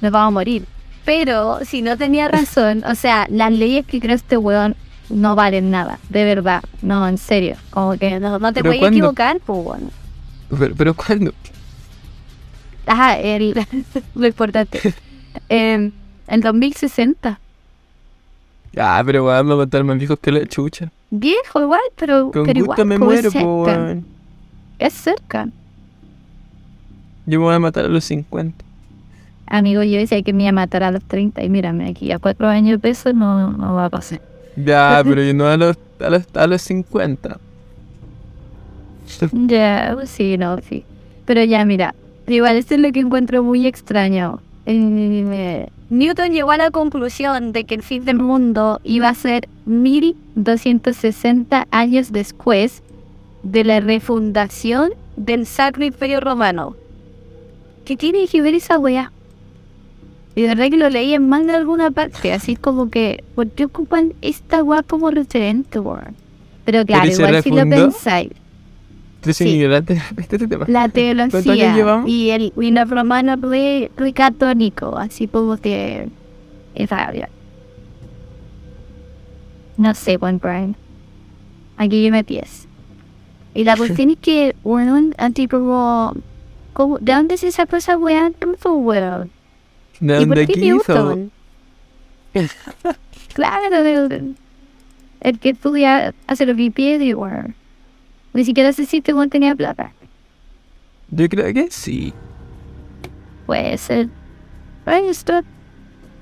nos vamos a morir. Pero si no tenía razón, o sea, las leyes que creó este weón no valen nada, de verdad. No, en serio. Como que no, no te ¿Pero puedes cuándo? equivocar, pues, weón. Pero, pero ¿cuándo? Ajá, el, lo importante. En el 2060. Ah, pero weón, me va a matar más viejos que la chucha. Viejo igual, pero, Con pero gusto igual, me muero, es cerca. Es cerca. Yo me voy a matar a los 50. Amigo, yo decía que me iba a matar a los 30 y mírame, aquí a cuatro años de eso no, no va a pasar. Ya, pero yo no a los, a los, a los 50. Ya, pues sí, no, sí. Pero ya, mira, igual esto es lo que encuentro muy extraño. Eh, Newton llegó a la conclusión de que el fin del mundo iba a ser 1260 años después de la refundación del Sacro Imperio Romano. ¿Qué tiene que ver esa weá? Y de verdad que lo leí en más de alguna parte, así como que, ¿por qué ocupan esta weá como referente, weón? Pero claro, ¿Pero igual si lo pensáis, Tres Sí. este tema. la ¿Cuántos años teología y el muy, muy católico, así como que es. No sé, buen Brian. Aquí yo me pies. Y la cuestión es que, bueno, anti como, como, ¿de dónde se sacó esa weá? tanto, weón? ¿De ¿Y por dónde quiso? Claro, el, el que estudia hace lo que pide, weón. Ni siquiera sé si este weón tenía plata. Yo creo que sí. Puede ser. Ser.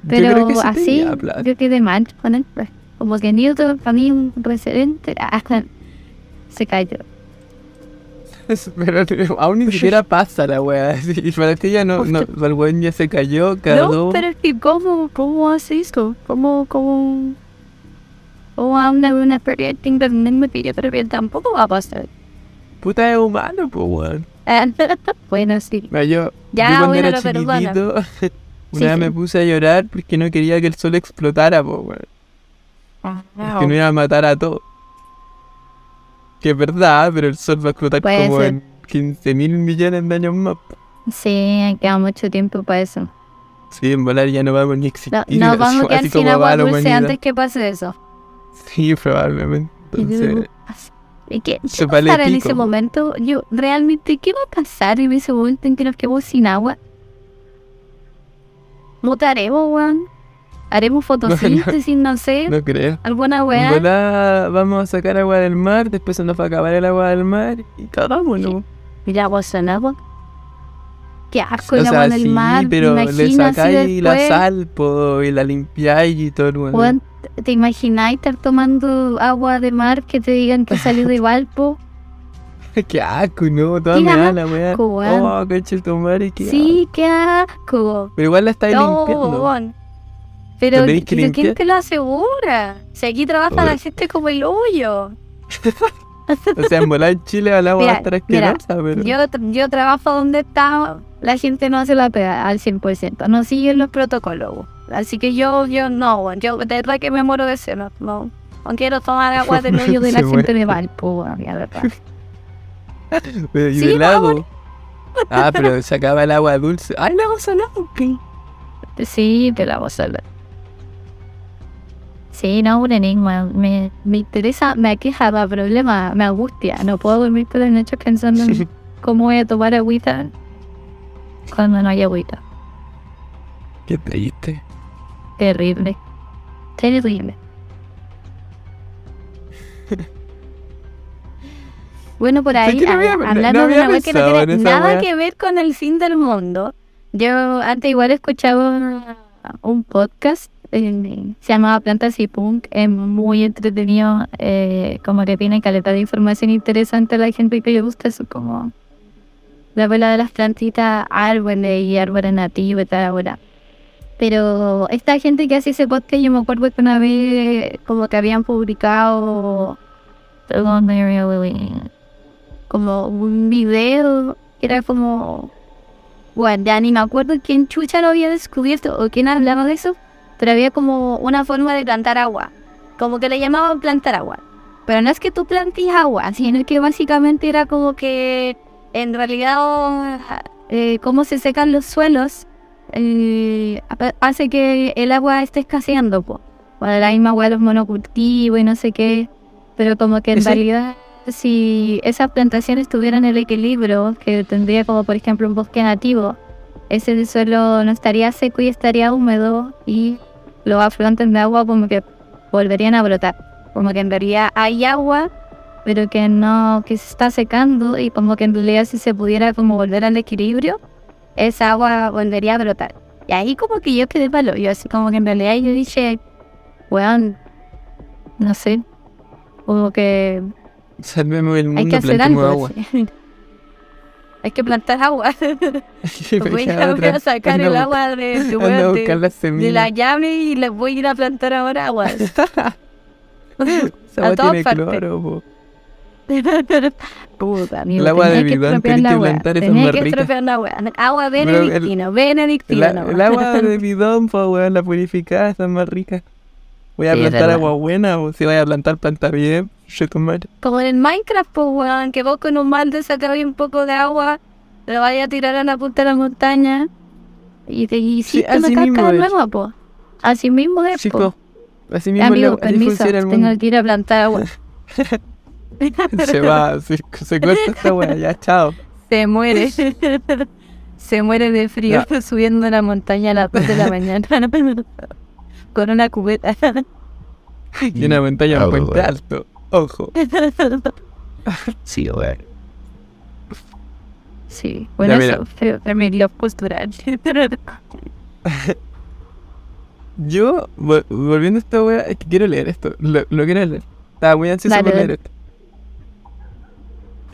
Yo Pero creo que sí así, plata. yo quedé mal con él. pues. Como que Newton, para mí, un referente. ah, se cayó. Pero aún ni siquiera pasa la wea. Y para ti ya no, no, el weón ya se cayó, cagó. No, pero es que, ¿cómo, cómo hace esto? ¿Cómo, cómo.? ¿Cómo habla de una experiencia internet que yo creo que tampoco va a pasar? Puta es humano, pues weón. bueno, sí. Yo, Ya, yo cuando bueno, era chiquitito, una Sí, vez sí. me puse a llorar porque no quería que el sol explotara, pues weón. Que no iba a matar a todos. Que es verdad, pero el sol va a explotar Puede como ser. en 15 mil millones de años más. Sí, queda mucho tiempo para eso. Sí, en volar ya no vamos ni a existir. No, nos vamos a así quedar sin agua dulce antes que pase eso. Sí, probablemente. Entonces, ¿Y qué, qué vale pasará en pico. ese momento? Yo, realmente, ¿qué va a pasar en ese momento en que nos quedamos sin agua? ¿Mutaremos, weón? ¿Haremos fotosíntesis, no, sé? no creo. ¿Alguna En weá? volar vamos a sacar agua del mar, después se nos va a acabar el agua del mar y cagámonos. Mira, agua sin agua. Qué asco O el agua sea, en el sí, mar. pero le sacáis la sal po, y la limpiáis y todo el mundo. weón, ¿Te imagináis estar tomando agua de mar que te digan que salió de Valpo? qué asco, no, toda me da la weá. asco. Oh, coche tu madre, qué Sí, qué asco. Pero igual la estáis No, limpiando. Pero, ¿Tenéis que pero ¿quién te lo asegura? Si aquí trabaja la gente como el hoyo. O sea, en volar en Chile a Mira, mira, asquerosa, pero. Yo, yo trabajo donde está, la gente no hace la pega al 100%, no siguen los protocolos. Así que yo, yo no, yo de verdad que me muero de celo. No, no quiero tomar agua del hoyo de la gente de Valpo, la verdad. Pero, ¿Y Sí, del no, lago? Ah, pero se acaba el agua dulce. ¡Ay, el agua salada! Sí, te la voy a salvar. Sí, no, un enigma. Me, me interesa, me aqueja, me problema, me angustia. No puedo dormir por las noches pensando en cómo voy a tomar agüita cuando no hay agüita. Qué triste. Terrible. Terrible. Bueno, por ahí, no había- hablando no de una wea que no tiene nada wea. que ver con el fin del mundo. Yo antes igual escuchaba un podcast, se llamaba Plantas y Punk, es muy entretenido, eh, como que tiene caleta de información interesante la gente que le gusta eso, como la abuela de las plantitas, árboles y árboles nativos y tal, abuela. Pero esta gente que hace ese podcast, yo me acuerdo que una vez como que habían publicado como un video que era como bueno, ya ni me acuerdo quién chucha lo había descubierto o quién hablaba de eso, pero había como una forma de plantar agua, como que le llamaban plantar agua. Pero no es que tú plantes agua, sino que básicamente era como que en realidad eh, cómo se secan los suelos eh, ha- hace que el agua esté escaseando, po. Bueno, la misma agua de los monocultivos y no sé qué, pero como que en realidad si esas plantaciones tuvieran el equilibrio que tendría como por ejemplo un bosque nativo, ese suelo no estaría seco y estaría húmedo y los afluentes de agua como que volverían a brotar. Como que en realidad hay agua, pero que no, que se está secando y como que en realidad si se pudiera como volver al equilibrio, esa agua volvería a brotar. Y ahí como que yo quedé palo, yo así como que en realidad yo dije, weón, no sé, como que Salvemos el mundo, hay que hacer algo. agua. hay que plantar agua. voy, a, voy a sacar el agua de, de, weón, de- de semillas. la llave y les voy a ir a plantar ahora agua. Esa a agua todas partes. Puta, amigo, El agua de bidón, tenés la que plantar esas más que estropear la. Agua el- benedictino, benedictino. El, nomás. el agua de bidón, po, weón, la purificada, está más rica. Voy a Sí, es plantar agua buena, o si voy a plantar planta bien. Como en el Minecraft, pues, weón, que vos con un balde sacabas un poco de agua, lo vayas a tirar a la punta de la montaña y te hiciste así una mismo cascada es. nueva, pues. Así mismo es, Sí, po. po. Así mismo Amigo, permiso, el tengo que ir a plantar agua. Se va, se, se corta esta weá, ya, chao. Se muere. Se muere de frío subiendo la montaña a las 2 de la mañana. Con una cubeta. Y una montaña en puente weón. alto. Ojo. Sí, weón. Sí, bueno, eso fue postural. Yo, vol- volviendo a esta weá, es que quiero leer esto. Lo, lo quiero leer. Estaba muy ansioso Dale, por leer esto.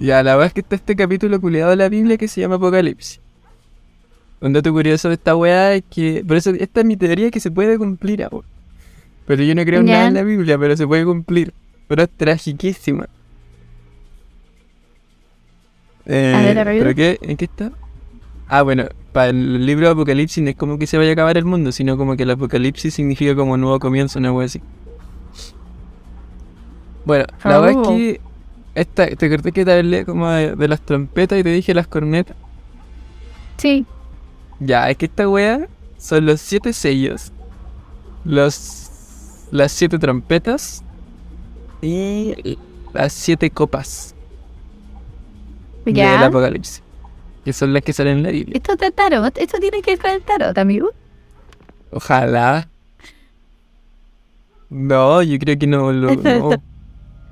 Ya, la verdad es que está este capítulo culiado de la Biblia que se llama Apocalipsis. Un dato curioso de esta weá es que. Por eso, esta es mi teoría que se puede cumplir ahora. Pero yo no creo en Ya. nada en la Biblia, pero se puede cumplir. Pero es tragiquísima. Eh, A ver, a ver. ¿Pero qué? ¿En qué está? Ah, bueno, para el libro de Apocalipsis no es como que se vaya a acabar el mundo, sino como que el Apocalipsis significa como nuevo comienzo, una wea así. Bueno, la verdad es Oh. que esta, te acordé que te hablé como de, de las trompetas y te dije las cornetas. Sí, Ya, es que esta wea son los siete sellos, los las siete trompetas y las siete copas del ya. Apocalipsis, que son las que salen en la Biblia. Esto es de tarot, esto tiene que ver con el tarot, amigo. Ojalá. No, yo creo que no, lo- no.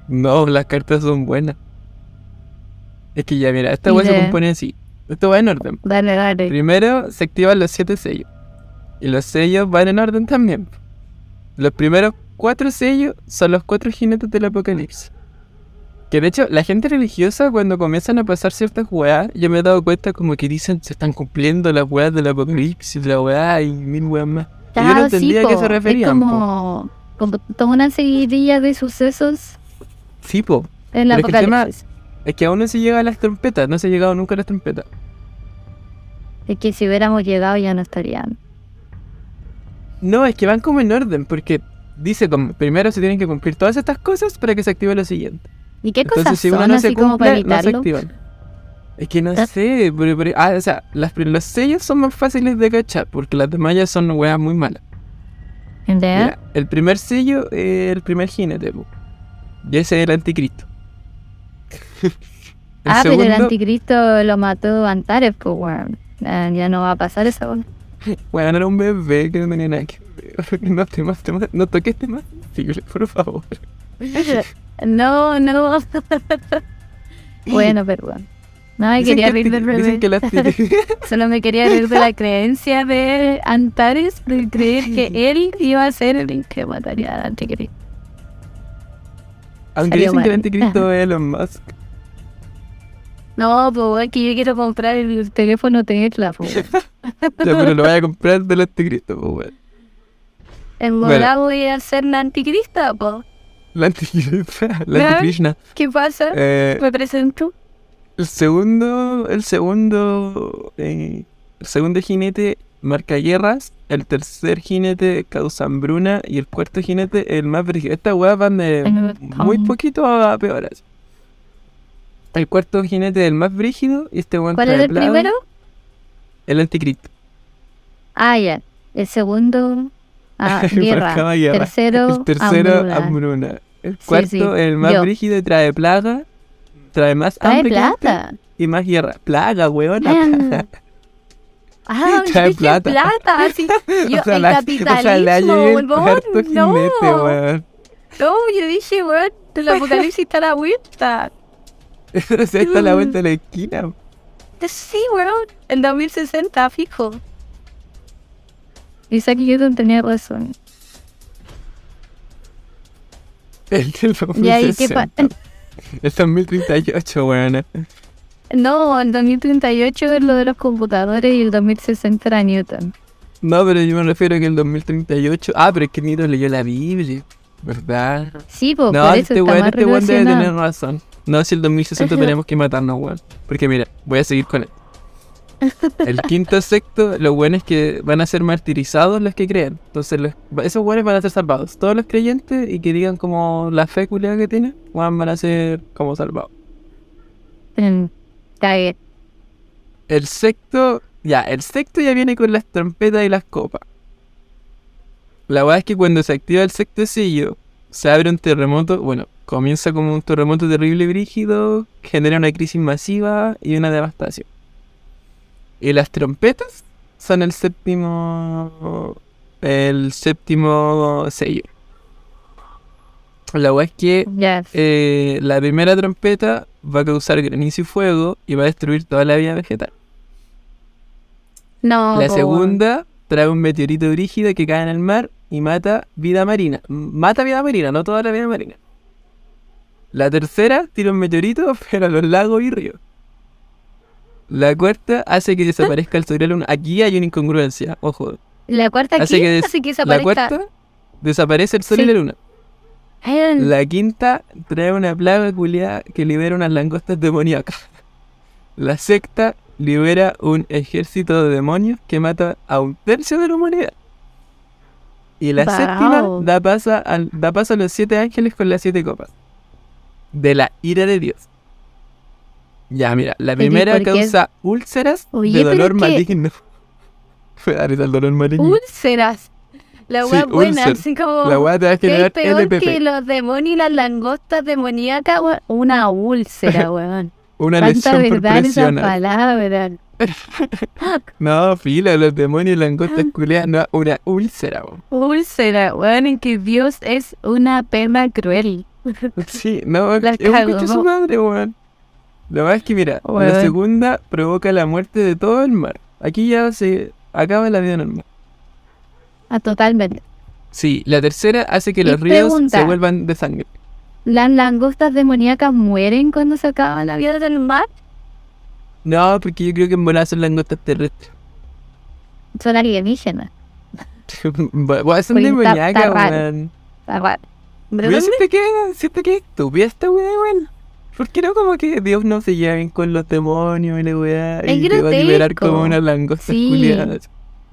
No, las cartas son buenas. Es que ya, mira, esta weá se compone así. Esto va en orden. Dale, dale. Primero se activan los siete sellos. Y los sellos van en orden también. Los primeros cuatro sellos son los cuatro jinetes del apocalipsis. Que de hecho, la gente religiosa, cuando comienzan a pasar ciertas weas, yo me he dado cuenta como que dicen se están cumpliendo las weas del apocalipsis, la weá y mil weas más. Y yo no sí, entendía a qué se referían. Es como, como toda una seguidilla de sucesos Sí, po. en la Pero es que el tema- apocalipsis. Es que aún no se llega a las trompetas, no se ha llegado nunca a las trompetas. Es que si hubiéramos llegado ya no estarían. No, es que van como en orden, porque dice primero se tienen que cumplir todas estas cosas para que se active lo siguiente. ¿Y qué Entonces, cosas si son uno no se como para cumple, no se activan. Es que no Ah. sé, pero, pero- ah, o sea, las, los sellos son más fáciles de cachar, porque las demás ya son weas muy malas. Mira, el primer sello es el primer jinete, y ese es el anticristo. el ah, pero el anticristo lo mató Antares, pues bueno. Ah, ya no va a pasar esa cosa. weón, era un bebé que no tenía nada que No, temas, temas, no toques temas sensibles, por favor. No, no. bueno, perdón. No me Dicen quería que reír el del anticristo- Solo me quería reír de la creencia de Antares de creer que él iba a ser el que mataría al anticristo. Aunque Salió dicen que el anticristo es Elon Musk. No, pues es que yo quiero comprar el teléfono Tesla, pues. Ya, pero lo vaya a comprar del anticristo, pues, En Bueno. verdad voy a ser la anticrista, pues. La anticristo, la antikrishna. ¿Qué pasa? Eh, Me presento. el segundo, el segundo, eh, el segundo jinete marca guerras, el tercer jinete causa hambruna y el cuarto jinete el más brígido. Estas weas van de muy poquito a peoras. El cuarto jinete es el más brígido y este weón ¿Cuál era el primero? El anticristo. Ah, ya. El segundo. Ah, guerra. Guerra. Tercero, el tercero. El Sí, cuarto, sí. el más Yo. brígido, y trae plaga. Trae más Trae hambre antes plata. y más guerra. Plaga, weón. Ah. Ah, Trae plata. plata. así. Yo, Ojalá- el ojalá capitalismo, llegue el weón, cuarto no. jinete, weón. No, yo dije, weón, el apocalipsis está a la vuelta. Si ahí está a la vuelta de la esquina. Sí, weón, el 2060, fijo. Isaac Newton tenía razón. El del Y ahí, ¿qué pa- 2060. El 2038, weón. No, el 2038 es lo de los computadores y el 2060 era Newton. No, pero yo me refiero a que el 2038. Ah, pero es que Nito leyó la Biblia. ¿Verdad? Sí, pues No, por eso este está weón, más este weón debe tener razón. No, si el 2060 Ajá. tenemos que matarnos, weón. Porque mira, voy a seguir con él. El quinto sexto, los buenos que van a ser martirizados los que crean. Entonces, los- esos buenos van a ser salvados. Todos los creyentes y que digan como la fe que tienen, van a ser como salvados. Mm, Está bien. El sexto, ya, el sexto ya viene con las trompetas y las copas. La verdad es que cuando se activa el sexto sello, se abre un terremoto, bueno, comienza como un terremoto terrible y brígido, genera una crisis masiva y una devastación. Y las trompetas son el séptimo, el séptimo sello. La verdad es que eh, la primera trompeta va a causar granizo y fuego y va a destruir toda la vida vegetal. No, La segunda trae un meteorito brígido que cae en el mar y mata vida marina. Mata vida marina, no toda la vida marina. La tercera tira un meteorito, pero a los lagos y ríos. La cuarta hace que desaparezca el sol y la luna. Aquí hay una incongruencia, ojo. La cuarta Hace que des- hace que La desaparezca. cuarta desaparece el sol Sí. y la luna. El- La quinta trae una plaga culiada que libera unas langostas demoníacas. La sexta libera un ejército de demonios que mata a un tercio de la humanidad. Y la Wow. séptima da, pasa al- da paso a los siete ángeles con las siete copas. De la ira de Dios. Ya, mira, la Pero ¿y primera qué? causa úlceras Oye, de dolor maligno. Fue dar el dolor maligno. Úlceras. La Sí, hueá buena, úlcer. así como. La weá te va a ¿Qué es generar peor LPP. que los demonios y las langostas demoníacas, weón? Una úlcera, weón. Una Tanta lesión verdad esa palabra. No, fila, los demonios y langostas culiadas, no, una úlcera, weón. Úlcera, weón, en que Dios es una perra cruel. Sí, no, La es un su madre, weón. La verdad es que, mira, la segunda provoca la muerte de todo el mar. Aquí ya se acaba la vida normal. Ah, totalmente. Sí, la tercera hace que Y los ríos pregunta. se vuelvan de sangre. las langostas demoníacas mueren cuando se acaba la vida del mar. No, porque yo creo que en son langostas terrestres. Son alienígenas. Voy son demoníacas, weón. Está raro. ¿Pero dónde? siento que, siento que es estúpida esta weón. ¿Por qué no como que Dios no se lleva bien con los demonios y la weá? Es y te va a liberar como una langosta Sí. culiada.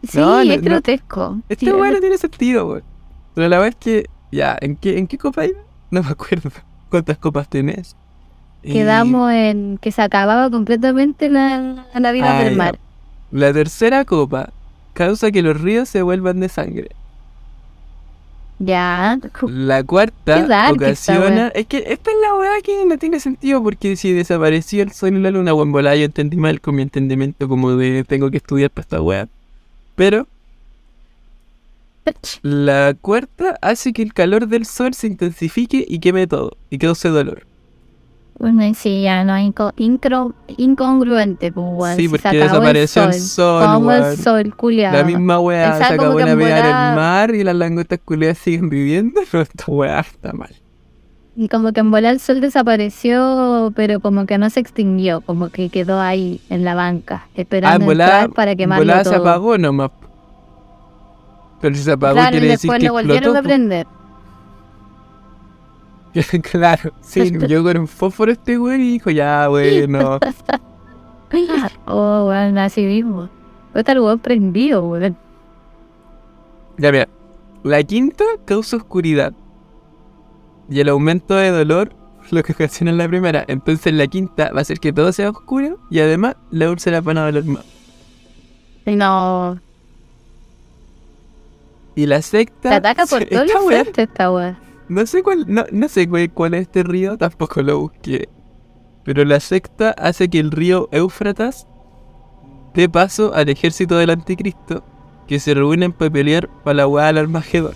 Sí, No, no, es no. grotesco. Esta Sí, weá es- no tiene sentido, weón. Pero la verdad es que, ya, ¿en qué, ¿en qué copa iba? No me acuerdo. ¿Cuántas copas tenés? Y Quedamos en que se acababa completamente la, la vida Ah, del ya. mar. La tercera copa causa que los ríos se vuelvan de sangre. Ya. La cuarta ocasiona. Es que esta es la weá que no tiene sentido porque si desapareció el sol y la luna, buen volada, yo entendí mal con mi entendimiento como de tengo que estudiar para esta weá. Pero la cuarta hace que el calor del sol se intensifique y queme todo y cause dolor. Bueno, y sí, ya no incro- incongruente, pues. Sí, Si se porque desapareció el el sol, sol. Como el sol, culiado. La misma weá se acabó que de en navegar volada- el mar y las langostas culiadas siguen viviendo, pero esta weá está mal. Y como que en volar el sol desapareció, pero como que no se extinguió, como que quedó ahí en la banca, Ah, esperando en volada, entrar para quemarlo se todo. apagó nomás. Pero si se apagó Claro, y quiere decir después que lo volvieron explotó. a prender. claro, sí, yo con un fósforo este güey y dijo, ya, bueno. oh, bueno, así mismo. Fue estar weón prendido, weón. ya mira, la quinta causa oscuridad. Y el aumento de dolor lo que ocasiona la primera. Entonces la quinta va a hacer que todo sea oscuro y además la úlcera van a doler más. No, Y la sexta... te ataca por los weá- frentes esta weá. No sé cuál, no, no sé cuál, cuál es este río, tampoco lo busqué. Pero la sexta hace que el río Éufratas dé paso al ejército del anticristo, que se reúnen para pelear para la hueá del Armagedón.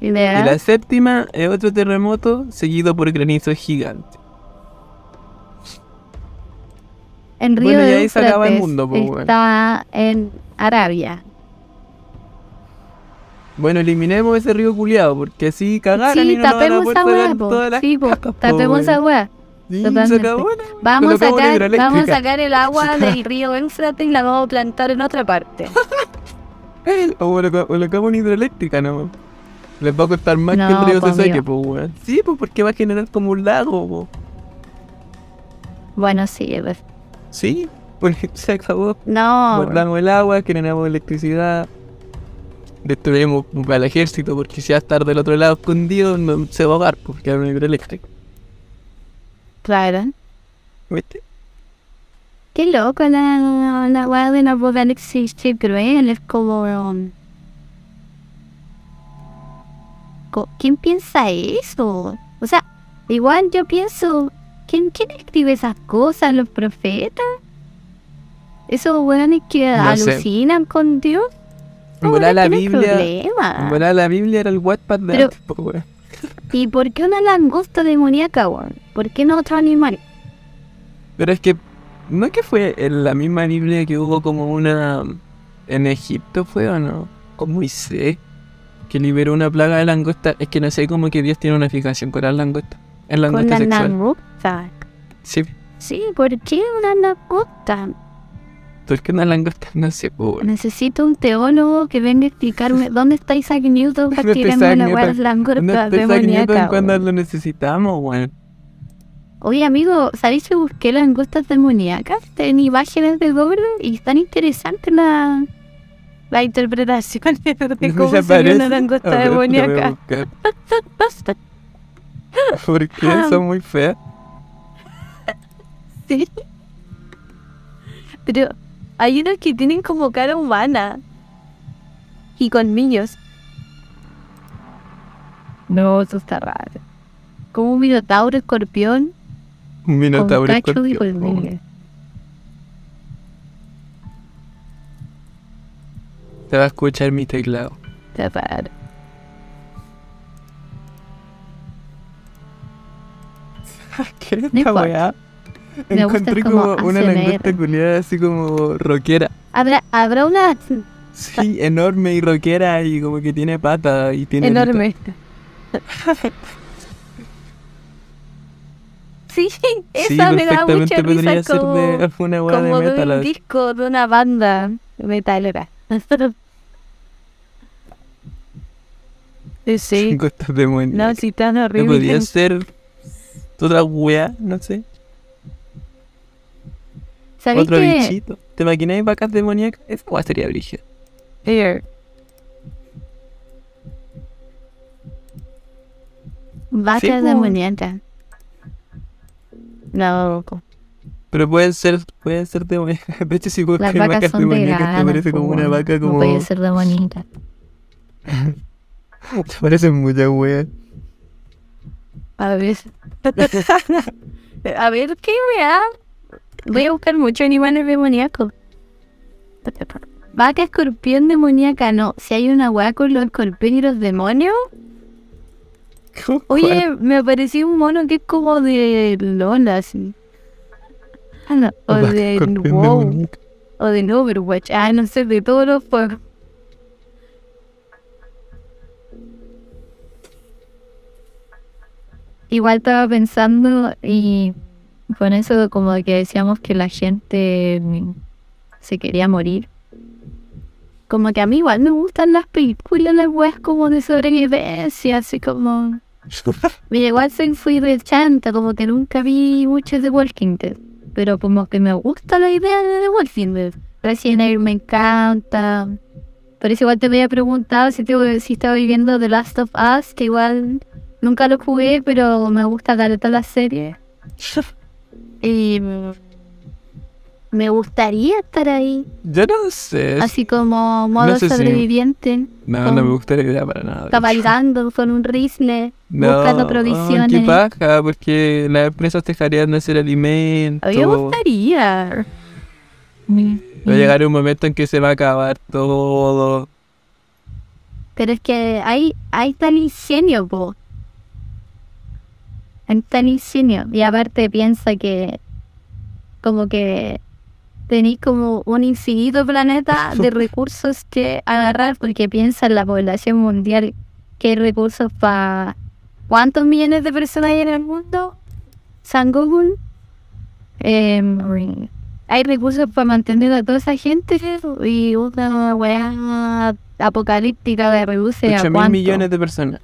Y la séptima es otro terremoto seguido por granizo gigante. en Río bueno, y ahí se acaba el mundo, weón. está en Arabia. Bueno, eliminemos ese río culiado, porque así cagaron y Sí, nos van a tapemos poder esa po. todas las Sí, po, cacas, po, tapemos esa. Sí, la- Vamos a, sacar, vamos a sacar el agua del río Éufrates y la vamos a plantar en otra parte. O coloca- colocamos una hidroeléctrica, ¿no? Les va a costar más que el río se seque, pues, weón. Sí, pues porque va a generar como un lago, po. Bueno, sí, es. Sí, pues se acabó. No, Guardamos el agua, generamos electricidad. Destruimos al ejército porque si va a estar del otro lado escondido, no se va a ahogar porque hay una hidroeléctrica. claro. ¿Viste? Qué loco la, la weá del apocalipsis cruel, es como... co- ¿Quién piensa eso? O sea, igual yo pienso, ¿quién, quién escribe esas cosas? ¿Los profetas? Esos weones que No sé. alucinan con Dios. En ¿Cómo volar no la Biblia. problema? La Biblia era el Wattpad de Pero- antes, po, weón. ¿Y por qué una langosta demoníaca, weón? ¿Por qué no otro animal? Pero es que, ¿no es que fue en la misma Biblia que hubo como una en Egipto fue o no? Con Moisés, que liberó una plaga de langosta. Es que no sé cómo que Dios tiene una fijación con las langostas. Con langosta la sexual. langosta. Sí, Sí, ¿por qué una langosta? Porque una langosta no weón. Necesito un teólogo que venga a explicarme dónde está Isaac Newton para ¿Dónde está tirarme Isaac la weá de Newton? las langostas No Newton demoníacas, cuando lo necesitamos, weón. Oye, amigo, ¿sabéis que busqué langostas demoníacas en imágenes de Google y están interesantes la, la interpretación de cómo ¿Se se ve una langosta ver, demoníaca. ¿Por qué? Ah. Son muy feas. Sí. Pero hay unos que tienen como cara humana y con niños. No, eso está raro. Como un minotauro escorpión Un minotauro y escorpión, colmillos. Te va a escuchar mi teclado. Está raro. ¿Qué es esta weá? Me Encontré como como una langosta culiada así como rockera. ¿Habrá, habrá una Sí, enorme y rockera y como que tiene patas y tiene... enorme. Sí, Sí, esa me da mucha risa ser como, de de como de metal. un así. disco de una banda metalera. Sí, sí. No, sí, tan ¿No horrible. podría ser otra weá? No sé. ¿Sabéis Otro que bichito. ¿Te imagináis vacas demoníacas? Esa weá sería brígida. Here. Vacas Sí, demoníacas. No, po. Pero pueden ser, pueden ser demoníacas. De hecho, si buscas vacas vacas son demoníacas, te parece como una vaca No como. puede ser demoníaca. Te parecen muchas weas. A ver. A ver, ¿qué me da? Voy a buscar muchos animales demoníacos. Vaca escorpión demoníaca, no. Si hay una con los escorpiones y los demonios. Oye, me apareció un mono que es como de Lola, así. Ah, no, O Vaca de WoW. demoníaca. O de Overwatch. Ah, no sé, de todos los juegos. Igual estaba pensando y con eso como que decíamos que la gente mm, se quería morir. Como que a mí igual me gustan las películas, las weas como de sobrevivencia, así como... Me llegó a ser fui de chanta, como que nunca vi mucho de Walking Dead. Pero como que me gusta la idea de The Walking Dead. Resident Evil me encanta. Por eso igual te había preguntado si, te, si estaba viviendo The Last of Us, que igual nunca lo jugué, pero me gusta caleta la serie. Y me gustaría estar ahí, Yo no sé. así como modo sé si- sobreviviente, No, con- no me gusta la idea para nada. cabalgando con un rifle, No, buscando Qué provisiones. paja, porque las empresas dejarían de hacer alimentos. A mí me gustaría. Va a llegar un momento en que se va a acabar todo. Pero es que hay, hay tal ingenio, po. Hay tal ingenio. Y aparte piensa que como que tenéis como un infinito planeta de recursos que agarrar, porque piensa en la población mundial que hay recursos para... ¿Cuántos millones de personas hay en el mundo? San Google. Em, hay recursos para mantener a toda esa gente y una weá apocalíptica de reduce a 8 mil cuánto. millones de personas.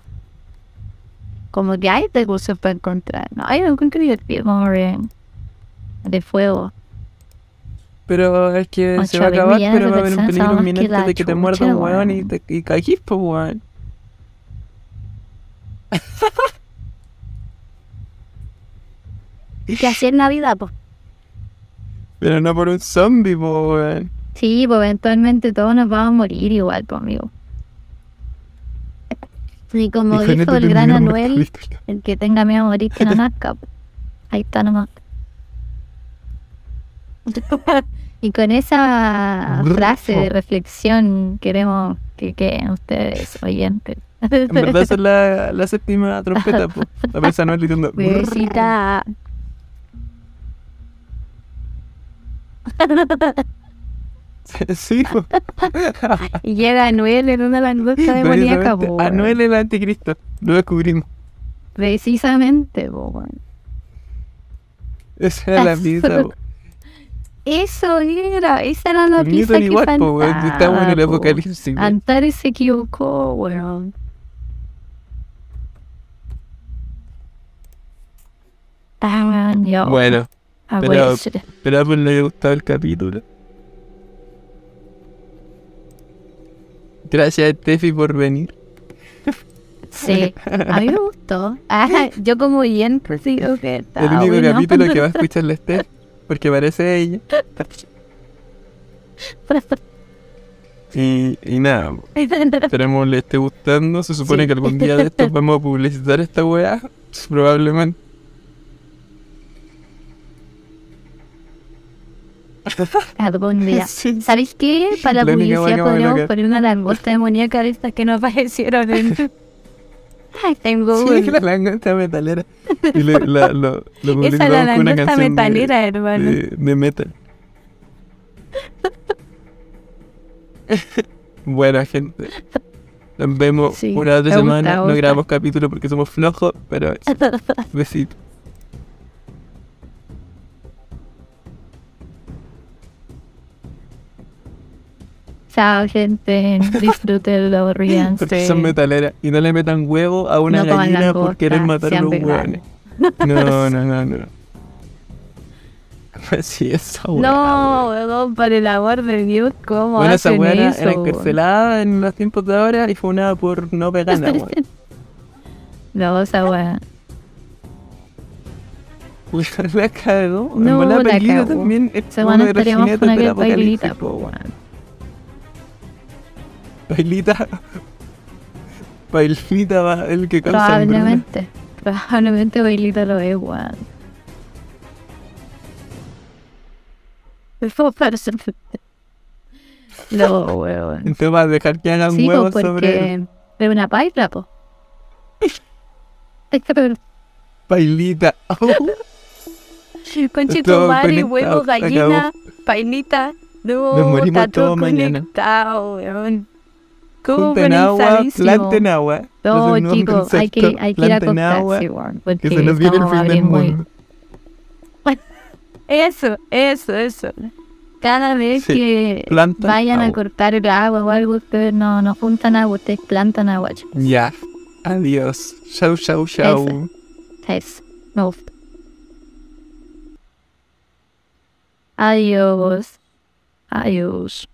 Como que hay recursos para encontrar. No, hay un divertido como de, de fuego. Pero es que se va a acabar, pero va a haber un peligro que inminente de que te muerda un weón y, te, y caguís, po, weón. ¿Qué hacer en Navidad, pues? Pero no por un zombie, po, weón. Sí, pues eventualmente todos nos vamos a morir igual, pues, amigo. Y como Y dijo el gran Anuel, el que tenga miedo a morir que no nazca. pues. Ahí está nomás. Y con esa frase de reflexión queremos que queden ustedes oyentes. En verdad esa es la, la séptima trompeta, po. La pesa no diciendo. Bebecita. Sí. Y llega Anuel en una langosta demoníaca, po, Anuel el anticristo. Lo descubrimos. Precisamente. Esa era la pizza. Eso era, esa era la pizza Newton que igual, po, weón. faltaba, Estamos en el po. apocalipsis. weón. Antares se equivocó, weón. Ah, yo. Bueno, Ah, pero- que les haya gustado el capítulo. Gracias, Tefi, por venir. Sí, a mí me gustó. Ah, yo como bien que el está único bueno. capítulo que va a escuchar la Steph, porque parece ella. Y, y nada, esperemos le esté gustando. Se supone Sí. que algún día de estos vamos a publicitar esta weá. Probablemente. Algún día. Sí. ¿Sabéis qué? Para la me podríamos poner una langosta demoníaca de estas que nos aparecieron en... Ay, tengo Sí, una. la langosta metalera. Y le, la, lo, lo Esa es la con una langosta canción de- metalera, hermano. de, de metal. Buena gente. Nos vemos Sí, una otra gusta, semana. me No gusta. grabamos capítulo porque somos flojos, pero. Besito. Chao, gente. Disfrútenlo, ríanse. son metaleras. Y no le metan huevo a una No gallina por querer matar a los hueones. No, no, no, no. Es, esa wea, No, weón, por el amor de Dios, ¿cómo Bueno, esa hacen weá era, eso? era encarcelada en los tiempos de ahora y fue una por no vegana, weón. No, esa weá. La cagó. No, la Pailita cagó. también es Se van a de del aquel apocalipsis, bailita, po, weón. Pailita. Pailita va el que causa hambruna. Probablemente. Probablemente Bailita lo es, weón. No, weón. Entonces vas a dejar que hagan Sí, huevos sobre porque es una paila, po. Pailita. Conchito Todo madre, conectado, huevo, gallina, pailita. No, Nos morimos todos mañana. weón. ¿Cómo Junten agua, planten agua. No, chicos, hay que, hay que ir a Planten agua, acostarse, weón. Que Porque se nos viene el fin del mundo. Eso, eso, eso. Cada vez Sí, que plantan vayan a agua. cortar el agua o algo, ustedes no, no juntan agua, ustedes plantan agua. chicos. Ya. Adiós. Chau, chau, chau. Eso, me gusta. Adiós. Adiós.